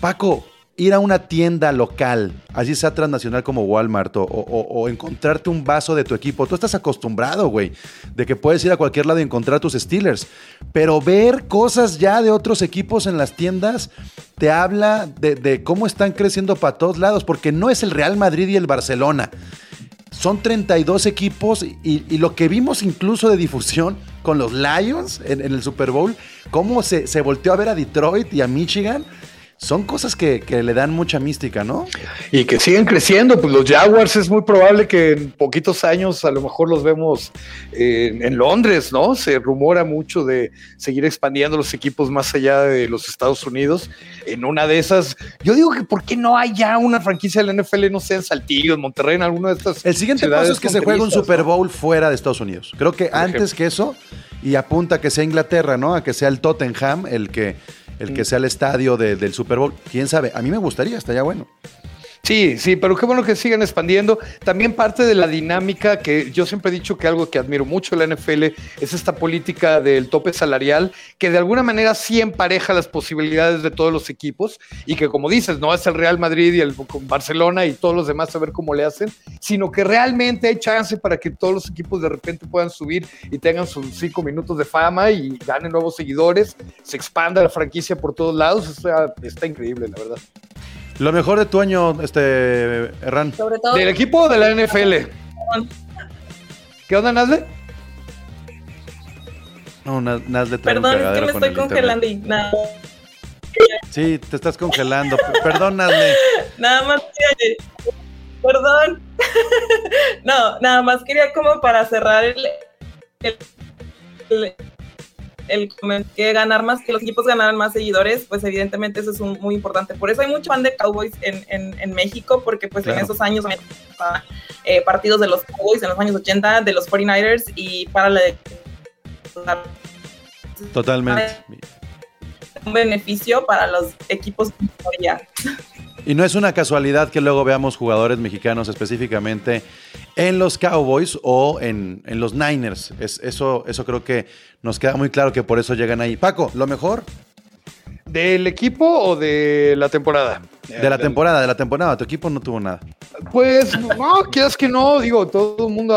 Paco, ir a una tienda local, así sea transnacional como Walmart, o, encontrarte un vaso de tu equipo. Tú estás acostumbrado, güey, de que puedes ir a cualquier lado y encontrar tus Steelers. Pero ver cosas ya de otros equipos en las tiendas te habla de, cómo están creciendo para todos lados, porque no es el Real Madrid y el Barcelona. Son 32 equipos y, lo que vimos incluso de difusión con los Lions en, el Super Bowl, cómo se, se volteó a ver a Detroit y a Michigan son cosas que, le dan mucha mística, ¿no? Y que siguen creciendo, pues los Jaguars es muy probable que en poquitos años a lo mejor los vemos eh, en Londres, ¿no? Se rumora mucho de seguir expandiendo los equipos más allá de los Estados Unidos. En una de esas, yo digo que ¿por qué no hay ya una franquicia de la NFL, no sé, en Saltillo, en Monterrey, en alguna de estas El siguiente paso es que se juegue un Super Bowl fuera de Estados Unidos. Creo que antes que eso, y apunta a que sea Inglaterra, ¿no? A que sea el Tottenham el que el que sea el estadio del Super Bowl. Quién sabe, a mí me gustaría, estaría bueno. Sí, sí, pero qué bueno que sigan expandiendo. También parte de la dinámica que yo siempre he dicho que algo que admiro mucho de la NFL es esta política del tope salarial, que de alguna manera sí empareja las posibilidades de todos los equipos y que como dices, no es el Real Madrid y el Barcelona y todos los demás a ver cómo le hacen, sino que realmente hay chance para que todos los equipos de repente puedan subir y tengan sus cinco minutos de fama y ganen nuevos seguidores, se expanda la franquicia por todos lados, está increíble, la verdad. Lo mejor de tu año, este, Erran. Sobre todo. Del equipo de la NFL. ¿Qué onda, Nazle? No, Nazle Perdón, es que me estoy congelando y nada. Sí, te estás congelando. Perdón, Nazle. Nada más Perdón. no, nada más quería como para cerrar el, el el que ganar más, que los equipos ganaran más seguidores, pues evidentemente eso es muy importante. Por eso hay mucho fan de Cowboys en, en, México, porque pues en esos años eh, partidos de los Cowboys en los años 80, de los 49ers y para la de... Totalmente. Un beneficio para los equipos. Y no es una casualidad que luego veamos jugadores mexicanos específicamente en los Cowboys o en, los Niners. Es, eso, eso creo que nos queda muy claro que por eso llegan ahí. Paco, ¿lo mejor? ¿Del equipo o de la temporada? De la temporada, de la temporada. Tu equipo no tuvo nada. Pues no, quieras que no. Digo, todo el mundo,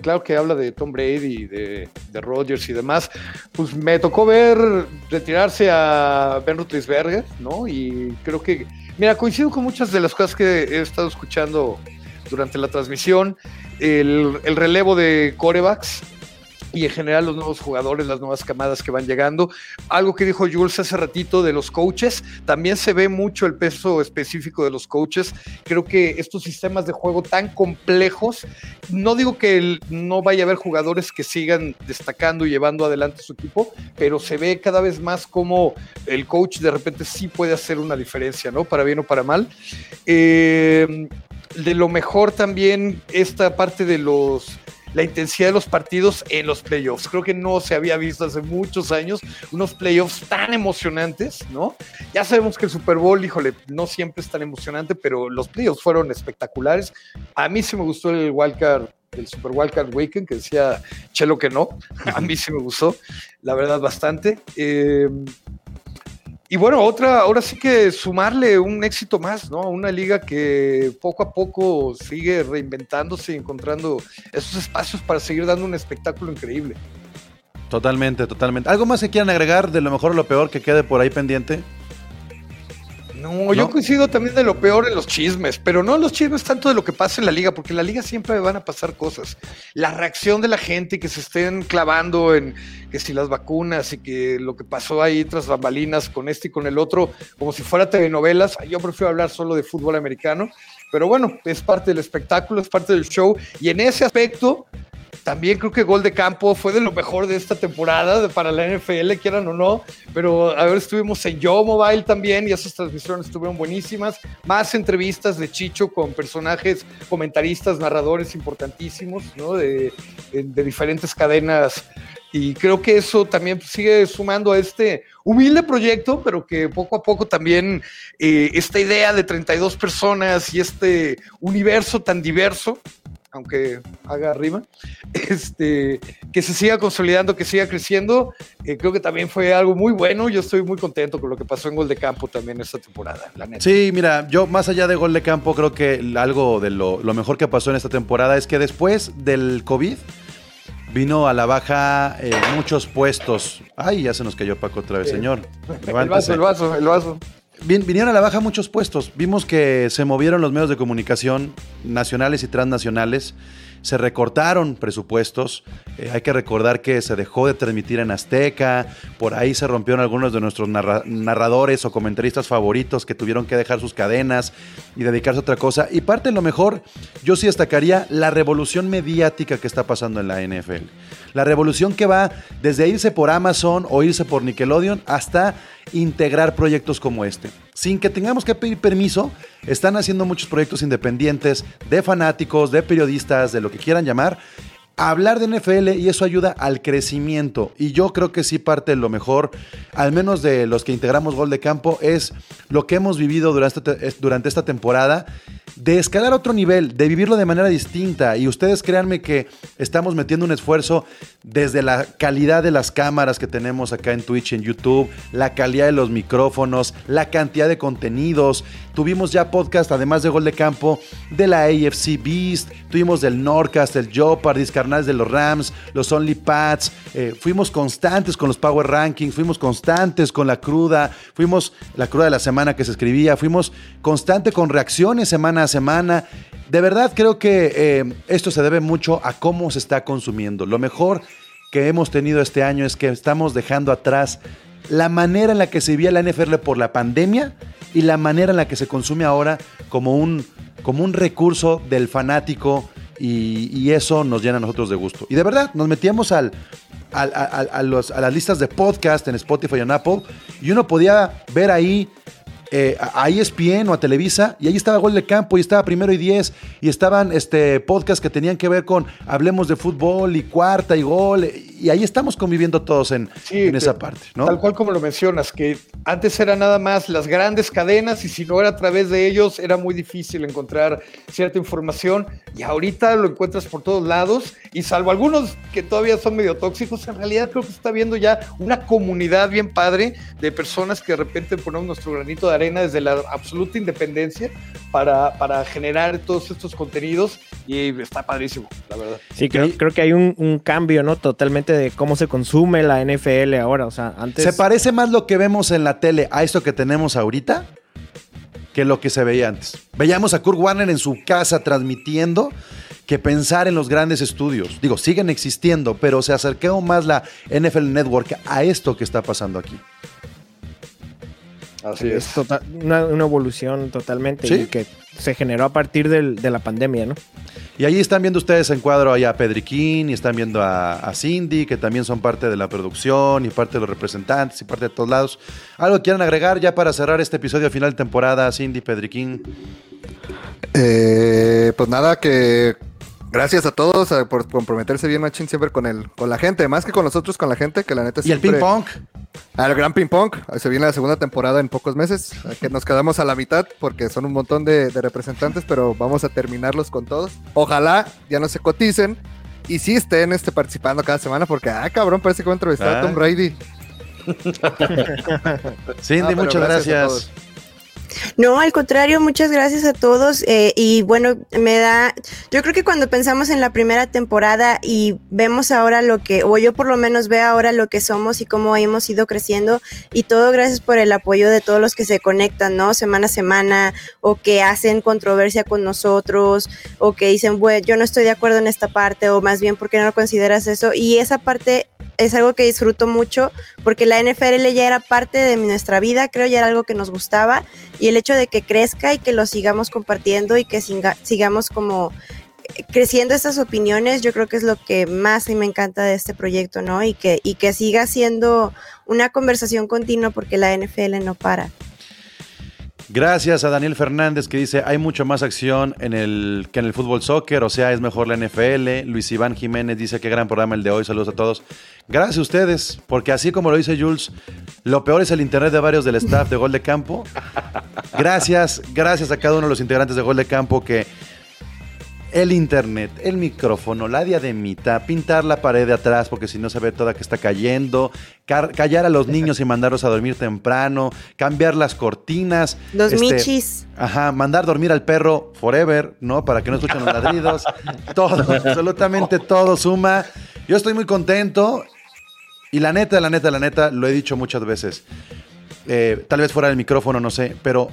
claro que habla de Tom Brady, de, de Rodgers y demás. Pues me tocó ver retirarse a Ben Roethlisberger, ¿no? Y creo que Mira, coincido con muchas de las cosas que he estado escuchando durante la transmisión. El, el relevo de corebacks y en general los nuevos jugadores, las nuevas camadas que van llegando. Algo que dijo Jules hace ratito de los coaches, también se ve mucho el peso específico de los coaches. Creo que estos sistemas de juego tan complejos, no digo que no vaya a haber jugadores que sigan destacando y llevando adelante su equipo, pero se ve cada vez más como el coach de repente sí puede hacer una diferencia, ¿no? Para bien o para mal. Eh, de lo mejor también esta parte de los la intensidad de los partidos en los playoffs. Creo que no se había visto hace muchos años unos playoffs tan emocionantes, ¿no? Ya sabemos que el Super Bowl, híjole, no siempre es tan emocionante, pero los playoffs fueron espectaculares. A mí sí me gustó el wildcard el Super Wildcard Weekend, que decía Chelo que no. A mí sí me gustó, la verdad, bastante. Eh, y bueno, otra, ahora sí que sumarle un éxito más, ¿no? Una liga que poco a poco sigue reinventándose y encontrando esos espacios para seguir dando un espectáculo increíble. Totalmente, totalmente. ¿Algo más que quieran agregar de lo mejor o lo peor que quede por ahí pendiente? No, yo coincido también de lo peor en los chismes, pero no en los chismes tanto de lo que pasa en la liga, porque en la liga siempre van a pasar cosas. La reacción de la gente que se estén clavando en que si las vacunas y que lo que pasó ahí tras bambalinas con este y con el otro, como si fuera telenovelas, yo prefiero hablar solo de fútbol americano, pero bueno, es parte del espectáculo, es parte del show, y en ese aspecto, también creo que gol de campo fue de lo mejor de esta temporada para la NFL, quieran o no. Pero a ver, estuvimos en Yo Mobile también y esas transmisiones estuvieron buenísimas. Más entrevistas de Chicho con personajes, comentaristas, narradores importantísimos, ¿no? De, de diferentes cadenas. Y creo que eso también sigue sumando a este humilde proyecto, pero que poco a poco también eh, esta idea de 32 personas y este universo tan diverso aunque haga arriba, este, que se siga consolidando, que siga creciendo. Eh, creo que también fue algo muy bueno. Yo estoy muy contento con lo que pasó en Gol de Campo también esta temporada, la neta. Sí, mira, yo más allá de Gol de Campo, creo que algo de lo, mejor que pasó en esta temporada es que después del COVID vino a la baja eh, muchos puestos. Ay, ya se nos cayó Paco otra vez, señor. El vaso, el vaso, el vaso vinieron a la baja muchos puestos. Vimos que se movieron los medios de comunicación nacionales y transnacionales. Se recortaron presupuestos. Eh, hay que recordar que se dejó de transmitir en Azteca. Por ahí se rompieron algunos de nuestros narradores o comentaristas favoritos que tuvieron que dejar sus cadenas y dedicarse a otra cosa. Y parte de lo mejor, yo sí destacaría la revolución mediática que está pasando en la NFL. La revolución que va desde irse por Amazon o irse por Nickelodeon hasta integrar proyectos como este. Sin que tengamos que pedir permiso, están haciendo muchos proyectos independientes de fanáticos, de periodistas, de lo que quieran llamar. hablar de NFL y eso ayuda al crecimiento. Y yo creo que sí parte de lo mejor, al menos de los que integramos Gol de Campo, es lo que hemos vivido durante, durante esta temporada, de escalar a otro nivel, de vivirlo de manera distinta. Y ustedes créanme que estamos metiendo un esfuerzo desde la calidad de las cámaras que tenemos acá en Twitch, en YouTube, la calidad de los micrófonos, la cantidad de contenidos. Tuvimos ya podcast, además de Gol de Campo, de la AFC Beast, tuvimos del Nordcast, el Jopardis, carnales de los Rams, los Only Pats. Eh, fuimos constantes con los Power Rankings, fuimos constantes con la cruda, fuimos la cruda de la semana que se escribía, fuimos constante con reacciones semana. De verdad creo que eh, esto se debe mucho a cómo se está consumiendo. Lo mejor que hemos tenido este año es que estamos dejando atrás la manera en la que se vivía la NFL por la pandemia y la manera en la que se consume ahora como un, como un recurso del fanático y, eso nos llena a nosotros de gusto. Y de verdad, nos metíamos a, a las listas de podcast en Spotify y en Apple y uno podía ver ahí eh, a ESPN o a Televisa y ahí estaba Gol de Campo y estaba Primero y Diez y estaban este, podcasts que tenían que ver con Hablemos de Fútbol y Cuarta y Gol y ahí estamos conviviendo todos en, en esa parte. ¿no? Tal cual como lo mencionas, que antes era nada más las grandes cadenas y si no era a través de ellos era muy difícil encontrar cierta información y ahorita lo encuentras por todos lados y salvo algunos que todavía son medio tóxicos, en realidad creo que se está viendo ya una comunidad bien padre de personas que de repente ponemos nuestro granito de arena desde la absoluta independencia para, para generar todos estos contenidos y está padrísimo, la verdad. Sí, creo, creo que hay un, un cambio, ¿no? Totalmente de cómo se consume la NFL ahora. O sea, antes. ¿Se parece más lo que vemos en la tele a esto que tenemos ahorita? Que lo que se veía antes. Veíamos a Kurt Warner en su casa transmitiendo que pensar en los grandes estudios. Digo, siguen existiendo, pero se acercó más la NFL Network a esto que está pasando aquí. Así es. una, evolución totalmente que se generó a partir de la pandemia, ¿no? Y ahí están viendo ustedes en cuadro a Pedriquín y están viendo a, Cindy, que también son parte de la producción y parte de los representantes y parte de todos lados. ¿Algo quieran agregar ya para cerrar este episodio final de temporada, Cindy, Pedriquín? Eh, pues nada, que Gracias a todos eh, por comprometerse bien, Machín, siempre con el, con la gente, más que con nosotros, con la gente, que la neta siempre... ¿Y el ping pong? Ah, el gran ping pong. Se viene la segunda temporada en pocos meses, que nos quedamos a la mitad porque son un montón de, representantes, pero vamos a terminarlos con todos. Ojalá ya no se coticen y sí estén este, participando cada semana porque, ah, cabrón, parece que voy a entrevistar a Tom ah. Brady. Cindy, muchas gracias. No, al contrario, muchas gracias a todos. Eh, y bueno, me da, yo creo que cuando pensamos en la primera temporada y vemos ahora lo que, o yo por lo menos veo ahora lo que somos y cómo hemos ido creciendo, y todo gracias por el apoyo de todos los que se conectan, ¿no? Semana a semana, o que hacen controversia con nosotros, o que dicen, bueno, yo no estoy de acuerdo en esta parte, o más bien, ¿por qué no consideras eso? Y esa parte es algo que disfruto mucho porque la NFL ya era parte de nuestra vida, creo ya era algo que nos gustaba y el hecho de que crezca y que lo sigamos compartiendo y que sigamos como eh, creciendo estas opiniones, yo creo que es lo que más me encanta de este proyecto, ¿no? Y que, y que siga siendo una conversación continua porque la NFL no para. Gracias a Daniel Fernández que dice, hay mucho más acción en el, que en el fútbol soccer, o sea, es mejor la NFL. Luis Iván Jiménez dice, qué gran programa el de hoy, saludos a todos. Gracias a ustedes, porque así como lo dice Jules, lo peor es el internet de varios del staff de Gol de Campo. Gracias, gracias a cada uno de los integrantes de Gol de Campo que el internet, el micrófono, la diademita, pintar la pared de atrás porque si no se ve toda que está cayendo, callar a los niños y mandarlos a dormir temprano, cambiar las cortinas. Los este, michis. Ajá, mandar dormir al perro forever, ¿no? Para que no escuchen los ladridos. todo, absolutamente todo suma. Yo estoy muy contento y la neta, la neta, la neta, lo he dicho muchas veces. Eh, tal vez fuera del micrófono, no sé, pero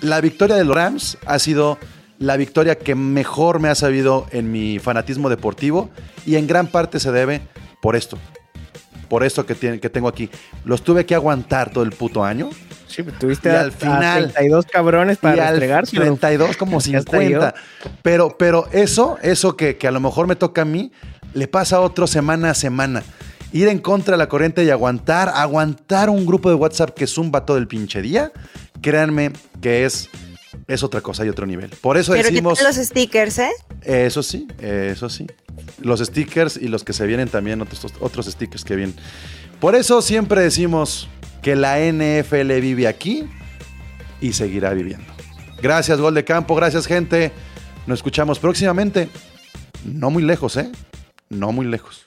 la victoria de los Rams ha sido la victoria que mejor me ha sabido en mi fanatismo deportivo y en gran parte se debe por esto. Por esto que, que tengo aquí. Los tuve que aguantar todo el puto año. Sí, tuviste al final 32 cabrones para entregar 32 como 50. Pero, pero eso, eso que, que a lo mejor me toca a mí, le pasa a otro semana a semana. Ir en contra de la corriente y aguantar, aguantar un grupo de WhatsApp que zumba todo el pinche día, créanme que es es otra cosa, hay otro nivel. Por eso Pero decimos. los stickers, ¿eh? Eso sí, eso sí. Los stickers y los que se vienen también, otros, otros stickers que vienen. Por eso siempre decimos que la NFL vive aquí y seguirá viviendo. Gracias, Gol de Campo, gracias, gente. Nos escuchamos próximamente. No muy lejos, ¿eh? No muy lejos.